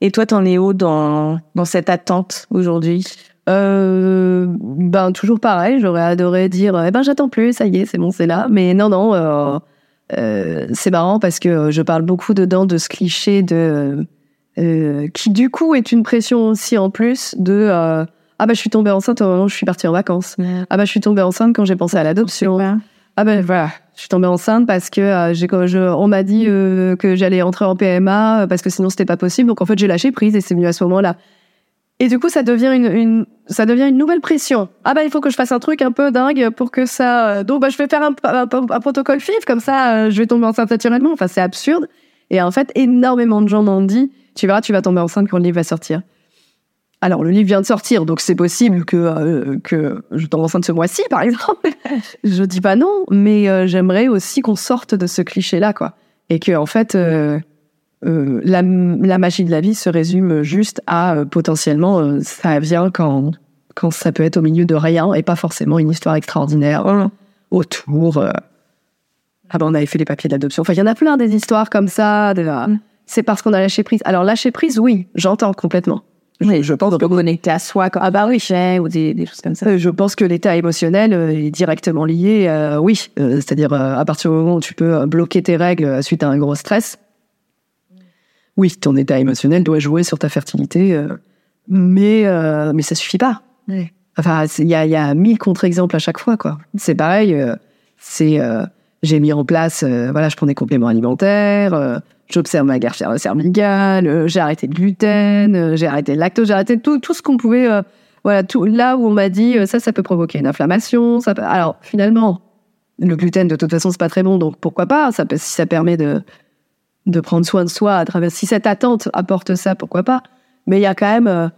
Et toi, t'en es où dans, dans cette attente aujourd'hui? Euh, ben toujours pareil, j'aurais adoré dire eh ben j'attends plus, ça y est, c'est bon, c'est là. Mais non, non, euh, euh, c'est marrant parce que je parle beaucoup dedans de ce cliché de qui du coup est une pression aussi en plus de ah bah je suis tombée enceinte au moment où je suis partie en vacances. Ah bah je suis tombée enceinte quand j'ai pensé à l'adoption. Ah ben voilà, je suis tombée enceinte parce que euh, j'ai, je, on m'a dit euh, que j'allais entrer en PMA euh, parce que sinon c'était pas possible. Donc en fait j'ai lâché prise et c'est venu à ce moment-là. Et du coup ça devient une, une ça devient une nouvelle pression. Ah bah il faut que je fasse un truc un peu dingue pour que ça. euh, donc bah je vais faire un, un, un protocole FIV comme ça euh, je vais tomber enceinte naturellement. Enfin c'est absurde. Et en fait énormément de gens m'ont dit tu verras tu vas tomber enceinte quand le livre va sortir. Alors, le livre vient de sortir, donc c'est possible que, euh, que je tombe enceinte ce mois-ci, par exemple. je dis pas non, mais euh, j'aimerais aussi qu'on sorte de ce cliché-là, quoi. Et que, en fait, euh, la, la magie de la vie se résume juste à potentiellement, ça vient quand, quand ça peut être au milieu de rien et pas forcément une histoire extraordinaire autour. euh, ah ben, on avait fait les papiers d'adoption. Enfin, il y en a plein des histoires comme ça. de- Mm. C'est parce qu'on a lâché prise. Alors, lâcher prise, oui, j'entends complètement. Oui, je pense que connecter à soi, ah bah oui, ou des, des choses comme ça. Euh, Je pense que l'état émotionnel euh, est directement lié, euh, oui. Euh, C'est-à-dire, euh, à partir du moment où tu peux bloquer tes règles suite à un gros stress, oui, ton état émotionnel doit jouer sur ta fertilité, mais, mais ça suffit pas. Enfin, il y a, y a mille contre-exemples à chaque fois, quoi. C'est pareil, c'est, j'ai mis en place, voilà, je prends des compléments alimentaires, j'observe ma guerre cervicale, euh, j'ai arrêté le gluten, euh, j'ai arrêté le lactose, j'ai arrêté tout, tout ce qu'on pouvait, euh, voilà, tout, là où on m'a dit, ça, ça peut provoquer une inflammation, alors, finalement, le gluten, de toute façon, c'est pas très bon, donc pourquoi pas, ça, si ça permet de, de prendre soin de soi à travers, si cette attente apporte ça, pourquoi pas. Mais il y a quand même,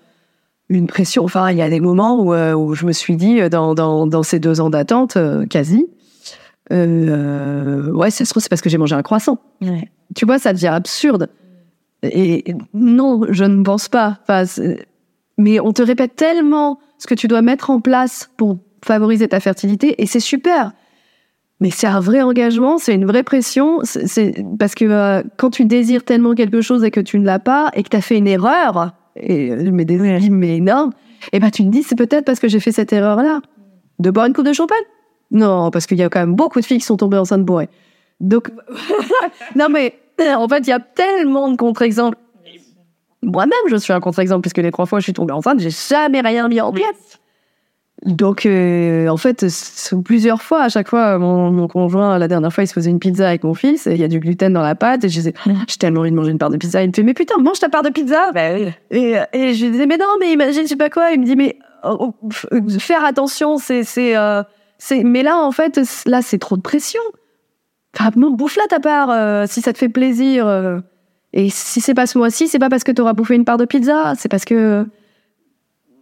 une pression. Enfin, il y a des moments où, où je me suis dit, dans, dans, ces deux ans d'attente, quasi, ouais, ça trouve, c'est parce que j'ai mangé un croissant. Ouais. Tu vois, ça devient absurde. Et non, je ne pense pas. Enfin, mais on te répète tellement ce que tu dois mettre en place pour favoriser ta fertilité, et c'est super. Mais c'est un vrai engagement, c'est une vraie pression. C'est parce que euh, quand tu désires tellement quelque chose et que tu ne l'as pas, et que tu as fait une erreur, et euh, mais des mais énorme, et ben tu te dis c'est peut-être parce que j'ai fait cette erreur-là de boire une coupe de champagne? Non, parce qu'il y a quand même beaucoup de filles qui sont tombées enceintes bourrées. Donc, non mais en fait, il y a tellement de contre-exemples. moi-même, je suis un contre-exemple puisque les trois fois où je suis tombée enceinte, j'ai jamais rien mis en place. Donc, euh, en fait, plusieurs fois, à chaque fois, mon, mon conjoint, la dernière fois, il se faisait une pizza avec mon fils, et il y a du gluten dans la pâte, et je disais, j'ai tellement envie de manger une part de pizza. Il me fait, mais putain, mange ta part de pizza! et, et je lui disais, mais non, mais imagine, je sais pas quoi. Il me dit, mais oh, oh, faire attention, c'est, c'est, euh, c'est, mais là, en fait, là, c'est trop de pression. Bouffe-la ta part, euh, si ça te fait plaisir. euh. Et si c'est pas ce mois-ci, c'est pas parce que t'auras bouffé une part de pizza, c'est parce que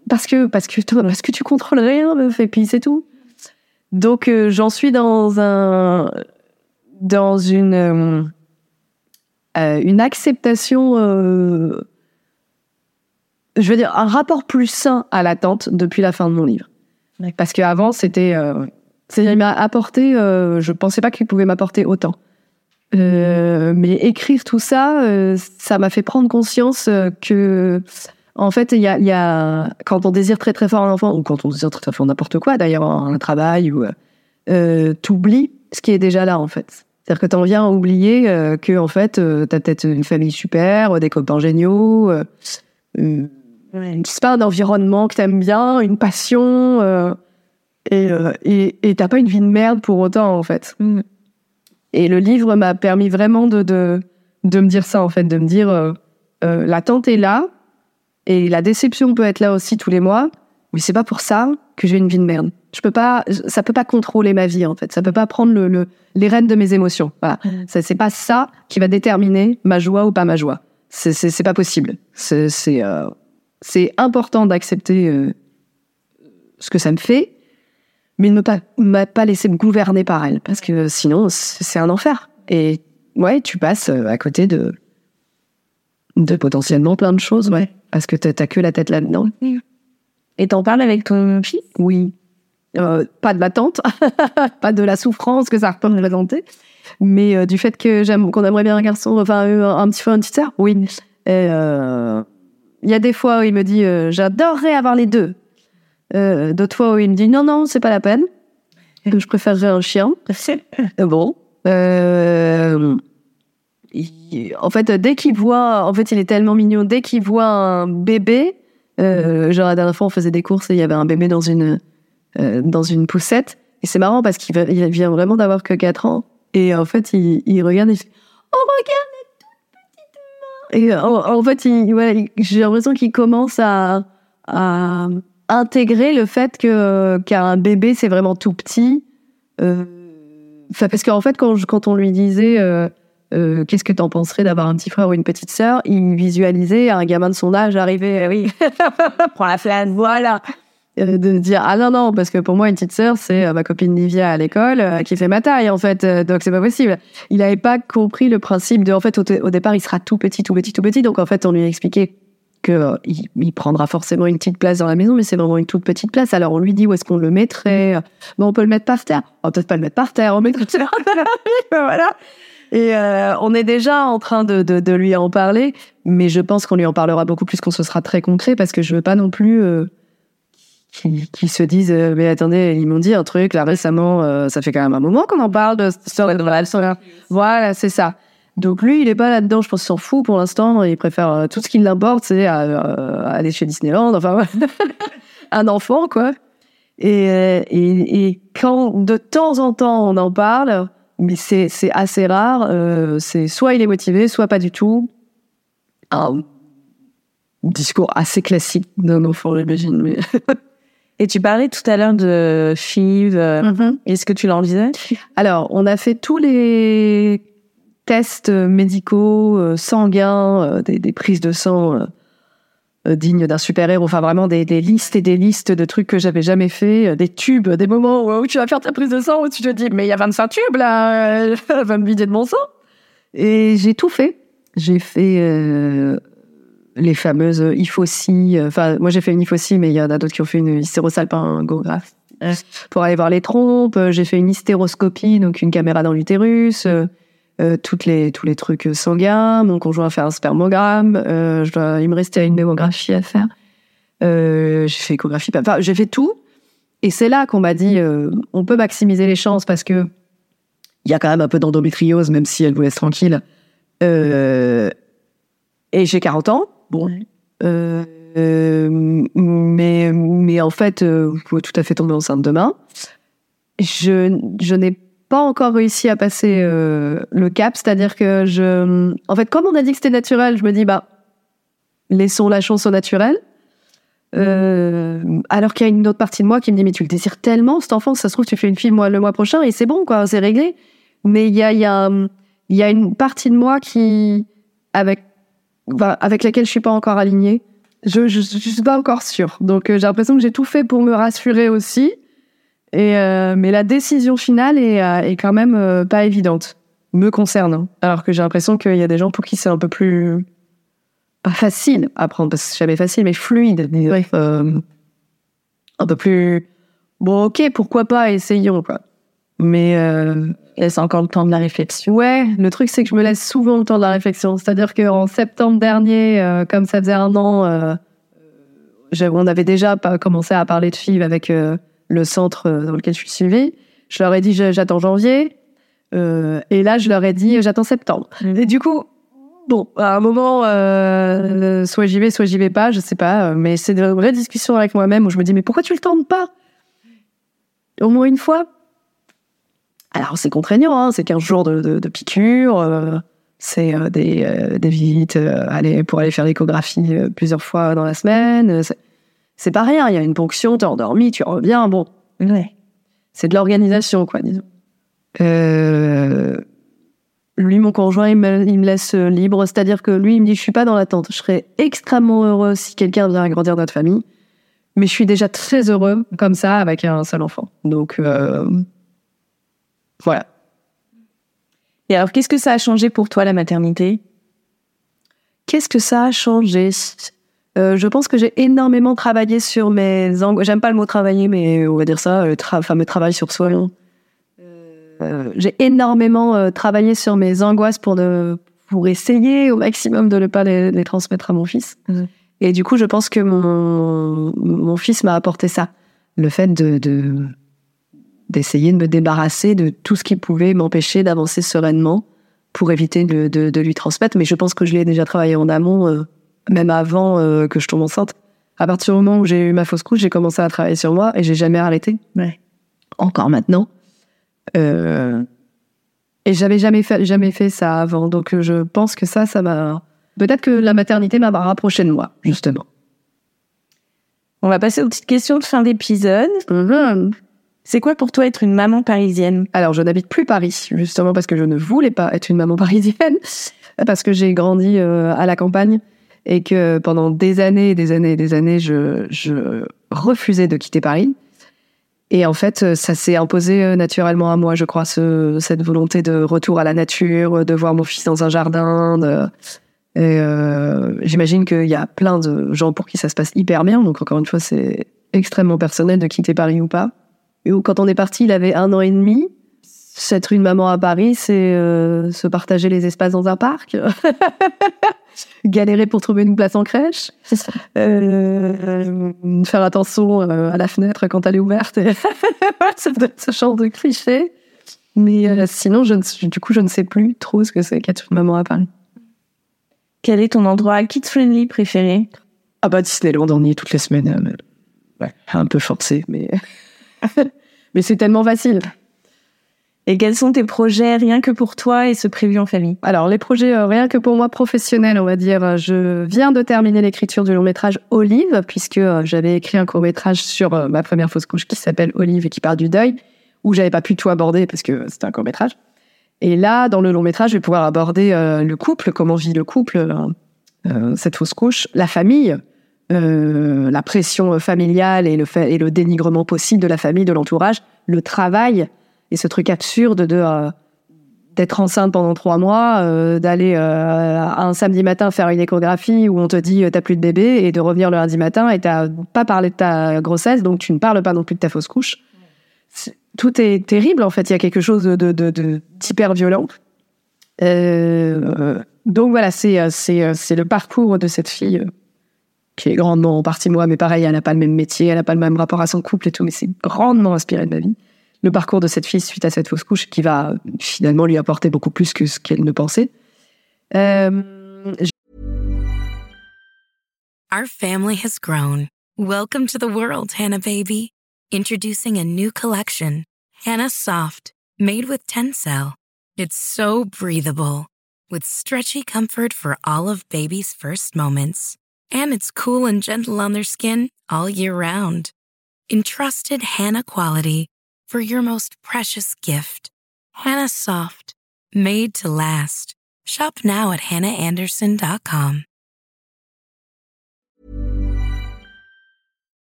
parce que parce que parce que tu contrôles rien, meuf, et puis c'est tout. Donc euh, j'en suis dans un dans une euh, euh, une acceptation, euh, je veux dire un rapport plus sain à l'attente depuis la fin de mon livre. Parce qu'avant c'était, c'est-à-dire il m'a apporté, euh, je pensais pas qu'il pouvait m'apporter autant. Euh, mais écrire tout ça, euh, ça m'a fait prendre conscience euh, que, en fait, il y a, il y a, quand on désire très très fort un enfant, ou quand on désire très très fort n'importe quoi, d'ailleurs un, travail, ou euh, t'oublies ce qui est déjà là en fait. C'est-à-dire que t'en viens à oublier que en fait, t'as peut-être une famille super, des copains géniaux, euh, je sais pas, un environnement que t'aimes bien, une passion, et euh, et t'as pas une vie de merde pour autant en fait. Mm. Et le livre m'a permis vraiment de, de, de me dire ça, en fait, de me dire, euh, euh, l'attente est là, et la déception peut être là aussi tous les mois, mais c'est pas pour ça que j'ai une vie de merde. Je peux pas, ça peut pas contrôler ma vie, en fait. Ça peut pas prendre le, le- les rênes de mes émotions. Voilà. Mm. Ça, c'est pas ça qui va déterminer ma joie ou pas ma joie. C'est, c'est, c'est pas possible. C'est, c'est, euh, c'est important d'accepter euh, ce que ça me fait, mais ne pas, ne pas laisser me gouverner par elle, parce que sinon, c'est un enfer. Et ouais, tu passes euh, à côté de, de potentiellement plein de choses, ouais, parce que t'as que la tête là-dedans. Et t'en parles avec ton fils? Oui. Euh, pas de l'attente, pas de la souffrance que ça représentait, mais euh, du fait que j'aime, qu'on aimerait bien un garçon, enfin un, petit frère, une petite sœur? Oui. Et, euh, Il y a des fois où il me dit j'adorerais avoir les deux. Euh, D'autres fois où il me dit non non c'est pas la peine. Je préférerais un chien. Euh, Bon. Euh, il- en fait, dès qu'il voit, en fait, il est tellement mignon. Dès qu'il voit un bébé, euh, genre la dernière fois, on faisait des courses et il y avait un bébé dans une dans une poussette. Et c'est marrant parce qu'il vient vraiment d'avoir que 4 ans. Et en fait, il, il regarde et il fait Oh, regarde les toutes petites mains Et en, en fait, il, j'ai l'impression qu'il commence à, à intégrer le fait que qu'un bébé, c'est vraiment tout petit. Euh, parce qu'en fait, quand, quand on lui disait euh, euh, qu'est-ce que t'en penserais d'avoir un petit frère ou une petite sœur, il visualisait un gamin de son âge arriver, eh oui, prends la flamme, voilà. Euh, de dire ah non non parce que pour moi une petite sœur c'est euh, ma copine Livia à l'école euh, qui fait ma taille en fait euh, donc c'est pas possible il avait pas compris le principe de en fait au, au départ il sera tout petit tout petit tout petit donc en fait on lui a que euh, il, prendra forcément une petite place dans la maison mais c'est vraiment une toute petite place. Alors on lui dit où est-ce qu'on le mettrait bon on peut le mettre par terre. On va peut-être pas le mettre par terre on le mettrait voilà. Et euh, on est déjà en train de, de, de lui en parler mais je pense qu'on lui en parlera beaucoup plus qu'on se sera très concret parce que je veux pas non plus euh, qui, qui se disent euh, mais attendez ils m'ont dit un truc là récemment euh, ça fait quand même un moment qu'on en parle de cette histoire de voilà c'est ça donc lui il est pas là dedans je pense qu'il s'en fout pour l'instant. Il préfère euh, tout ce qui l'importe c'est euh, euh, aller chez Disneyland. Enfin un enfant quoi. Et, et, et quand de temps en temps on en parle mais c'est c'est assez rare euh, c'est soit il est motivé soit pas du tout. Un discours assez classique d'un enfant j'imagine mais Et tu parlais tout à l'heure de FIV. euh, Est-ce que tu l'envisages Alors, on a fait tous les tests médicaux, euh, sanguins, euh, des, des prises de sang euh, euh, dignes d'un super-héros, enfin vraiment des, des listes et des listes de trucs que j'avais jamais fait, euh, des tubes, des moments où, où tu vas faire ta prise de sang, où tu te dis, mais il y a 25 tubes là, euh, elle va me vider de mon sang. Et j'ai tout fait. J'ai fait euh, les fameuses IFOCI, euh, enfin moi j'ai fait une IFOCI, mais il y en a d'autres qui ont fait une hystérosalpingographie pour aller voir les trompes. Euh, J'ai fait une hystéroscopie, donc une caméra dans l'utérus. Euh, euh, toutes les tous les trucs sanguins. Mon conjoint a fait un spermogramme. Euh, je dois- il me restait une mammographie à faire. Euh, j'ai fait échographie. Enfin, j'ai fait tout. Et c'est là qu'on m'a dit, euh, on peut maximiser les chances parce que il y a quand même un peu d'endométriose, même si elle vous laisse tranquille. Euh, et j'ai 40 ans. Bon. Euh, mais, mais en fait, euh, vous pouvez tout à fait tomber enceinte demain. Je, je n'ai pas encore réussi à passer euh, le cap, c'est-à-dire que je, en fait, comme on a dit que c'était naturel, je me dis bah laissons la chance au naturel. Euh, alors qu'il y a une autre partie de moi qui me dit mais tu le désires tellement cet enfant, ça se trouve tu fais une fille moi, le mois prochain et c'est bon quoi, c'est réglé. Mais il y a, il y, a, il y a une partie de moi qui avec avec laquelle je suis pas encore alignée. Je, je, je suis pas encore sûre. Donc euh, j'ai l'impression que j'ai tout fait pour me rassurer aussi. Et euh, mais la décision finale est, euh, est quand même euh, pas évidente, me concerne. Alors que j'ai l'impression qu'il y a des gens pour qui c'est un peu plus pas facile à prendre parce que c'est jamais facile, mais fluide, Oui. euh, un peu plus bon. Ok, pourquoi pas, essayons quoi. Mais Laisse encore le temps de la réflexion. Ouais, le truc c'est que je me laisse souvent le temps de la réflexion. C'est-à-dire qu'en septembre dernier, comme ça faisait un an, on avait déjà commencé à parler de FIV avec le centre dans lequel je suis suivie. Je leur ai dit j'attends janvier. Euh, et là, je leur ai dit j'attends septembre. Et du coup, bon, à un moment, euh, soit j'y vais, soit j'y vais pas, je sais pas. euh, Mais c'est de vraies discussions avec moi-même où je me dis mais pourquoi tu le tentes pas? Au moins une fois? Alors c'est contraignant, hein, c'est 15 jours de, de, de piqûres, euh, c'est des, des visites aller, pour aller faire l'échographie plusieurs fois dans la semaine. c'est- C'est pas rien, il y a une ponction, t'es endormi, tu reviens, bon, Ouais. c'est de l'organisation, quoi, disons. Euh, lui, mon conjoint, il me, il me laisse euh, libre, c'est-à-dire que lui, il me dit, je suis pas dans l'attente. Je serais extrêmement heureux si quelqu'un vient agrandir notre famille, mais je suis déjà très heureux comme ça avec un seul enfant. Donc, euh, voilà. Et alors, qu'est-ce que ça a changé pour toi, la maternité? Qu'est-ce que ça a changé? Euh, Je pense que j'ai énormément travaillé sur mes angoisses. J'aime pas le mot travailler, mais on va dire ça, le tra- fameux travail sur soi. Euh, j'ai énormément euh, travaillé sur mes angoisses pour, essayer au maximum de ne pas les, les transmettre à mon fils. Et du coup, je pense que mon, mon fils m'a apporté ça. Le fait de, de- d'essayer de me débarrasser de tout ce qui pouvait m'empêcher d'avancer sereinement pour éviter de, lui transmettre. Mais je pense que je l'ai déjà travaillé en amont, même avant euh, que je tombe enceinte. À partir du moment où j'ai eu ma fausse couche, j'ai commencé à travailler sur moi et j'ai jamais arrêté. Ouais. Encore maintenant. Euh, et j'avais jamais fait, jamais fait ça avant. Donc euh, je pense que ça, ça m'a. Peut-être que la maternité m'a rapproché de moi, justement. On va passer aux petites questions de fin d'épisode. C'est quoi pour toi être une maman parisienne? Alors, je n'habite plus Paris, justement parce que je ne voulais pas être une maman parisienne, parce que j'ai grandi euh, à la campagne et que pendant des années et des années et des années, je, je refusais de quitter Paris. Et en fait, ça s'est imposé euh, naturellement à moi, je crois, ce, cette volonté de retour à la nature, de voir mon fils dans un jardin. et euh, j'imagine qu'il y a plein de gens pour qui ça se passe hyper bien. Donc, encore une fois, c'est extrêmement personnel de quitter Paris ou pas. Et quand on est parti, il avait un an et demi. Être une maman à Paris, c'est euh, se partager les espaces dans un parc, galérer pour trouver une place en crèche, euh, faire attention euh, à la fenêtre quand elle est ouverte, et ce, genre de cliché. Mais euh, sinon, je ne, du coup, je ne sais plus trop ce que c'est qu'être une maman à Paris. Quel est ton endroit kids-friendly préféré? Ah bah Disneyland, on y est toutes les semaines. euh, ouais, un peu forcé, mais mais c'est tellement facile. Et quels sont tes projets rien que pour toi et ce prévu en famille? Alors, les projets, euh, rien que pour moi professionnels, on va dire, euh, je viens de terminer l'écriture du long métrage Olive, puisque euh, j'avais écrit un court métrage sur ma première fausse couche qui s'appelle Olive et qui parle du deuil, où j'avais pas pu tout aborder parce que c'était un court métrage. Et là, dans le long métrage, je vais pouvoir aborder le couple, comment vit le couple, cette fausse couche, la famille, la pression familiale et le dénigrement possible de la famille, de l'entourage, le travail et ce truc absurde de euh, d'être enceinte pendant trois mois, euh, d'aller euh, un samedi matin faire une échographie où on te dit t'as plus de bébé et de revenir le lundi matin et t'as pas parlé de ta grossesse donc tu ne parles pas non plus de ta fausse couche. Tout est terrible en fait. Il y a quelque chose de d'hyper violent. Donc voilà, c'est c'est le parcours de cette fille qui est grandement en partie moi, mais pareil, elle n'a pas le même métier, elle n'a pas le même rapport à son couple et tout, mais c'est grandement inspiré de ma vie. Le parcours de cette fille suite à cette fausse couche qui va euh, finalement lui apporter beaucoup plus que ce qu'elle ne pensait. Euh, Our family has grown. Welcome to the world, Hannah baby. Introducing a new collection, Hannah Soft, made with Tencel. It's so breathable, with stretchy comfort for all of baby's first moments. And it's cool and gentle on their skin all year round. Entrusted Hannah quality for your most precious gift. Hannah Soft, made to last. Shop now at hannahanderson.com.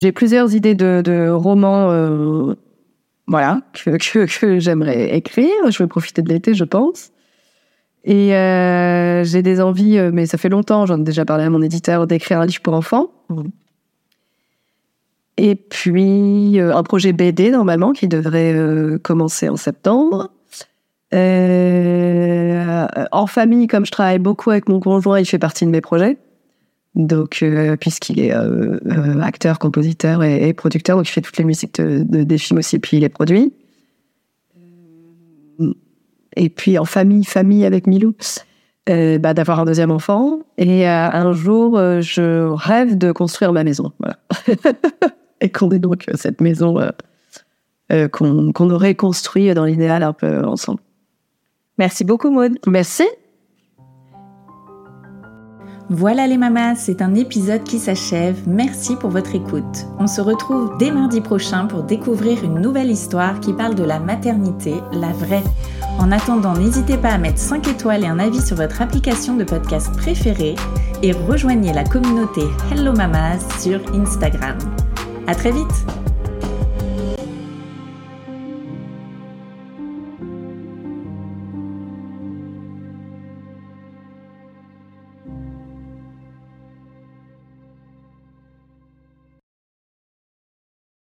J'ai plusieurs idées de, de romans euh, voilà, que j'aimerais écrire. Je vais profiter de l'été, je pense. Et euh, j'ai des envies, euh, mais ça fait longtemps, j'en ai déjà parlé à mon éditeur, d'écrire un livre pour enfants. Et puis euh, un projet BD normalement qui devrait euh, commencer en septembre. Euh, en famille, comme je travaille beaucoup avec mon conjoint, il fait partie de mes projets. Donc, puisqu'il est acteur, compositeur et, producteur, donc il fait toutes les musiques de, de- des films aussi, puis il les produit. Et puis en famille, famille avec Milou, bah, d'avoir un deuxième enfant. Et un jour, je rêve de construire ma maison. Voilà. et qu'on ait donc cette maison euh, euh, qu'on aurait construit dans l'idéal un peu ensemble. Merci beaucoup Maud. Merci. Voilà les mamas, c'est un épisode qui s'achève. Merci pour votre écoute. On se retrouve dès mardi prochain pour découvrir une nouvelle histoire qui parle de la maternité, la vraie. En attendant, n'hésitez pas à mettre 5 étoiles et un avis sur votre application de podcast préférée et rejoignez la communauté Hello Mamas sur Instagram. À très vite!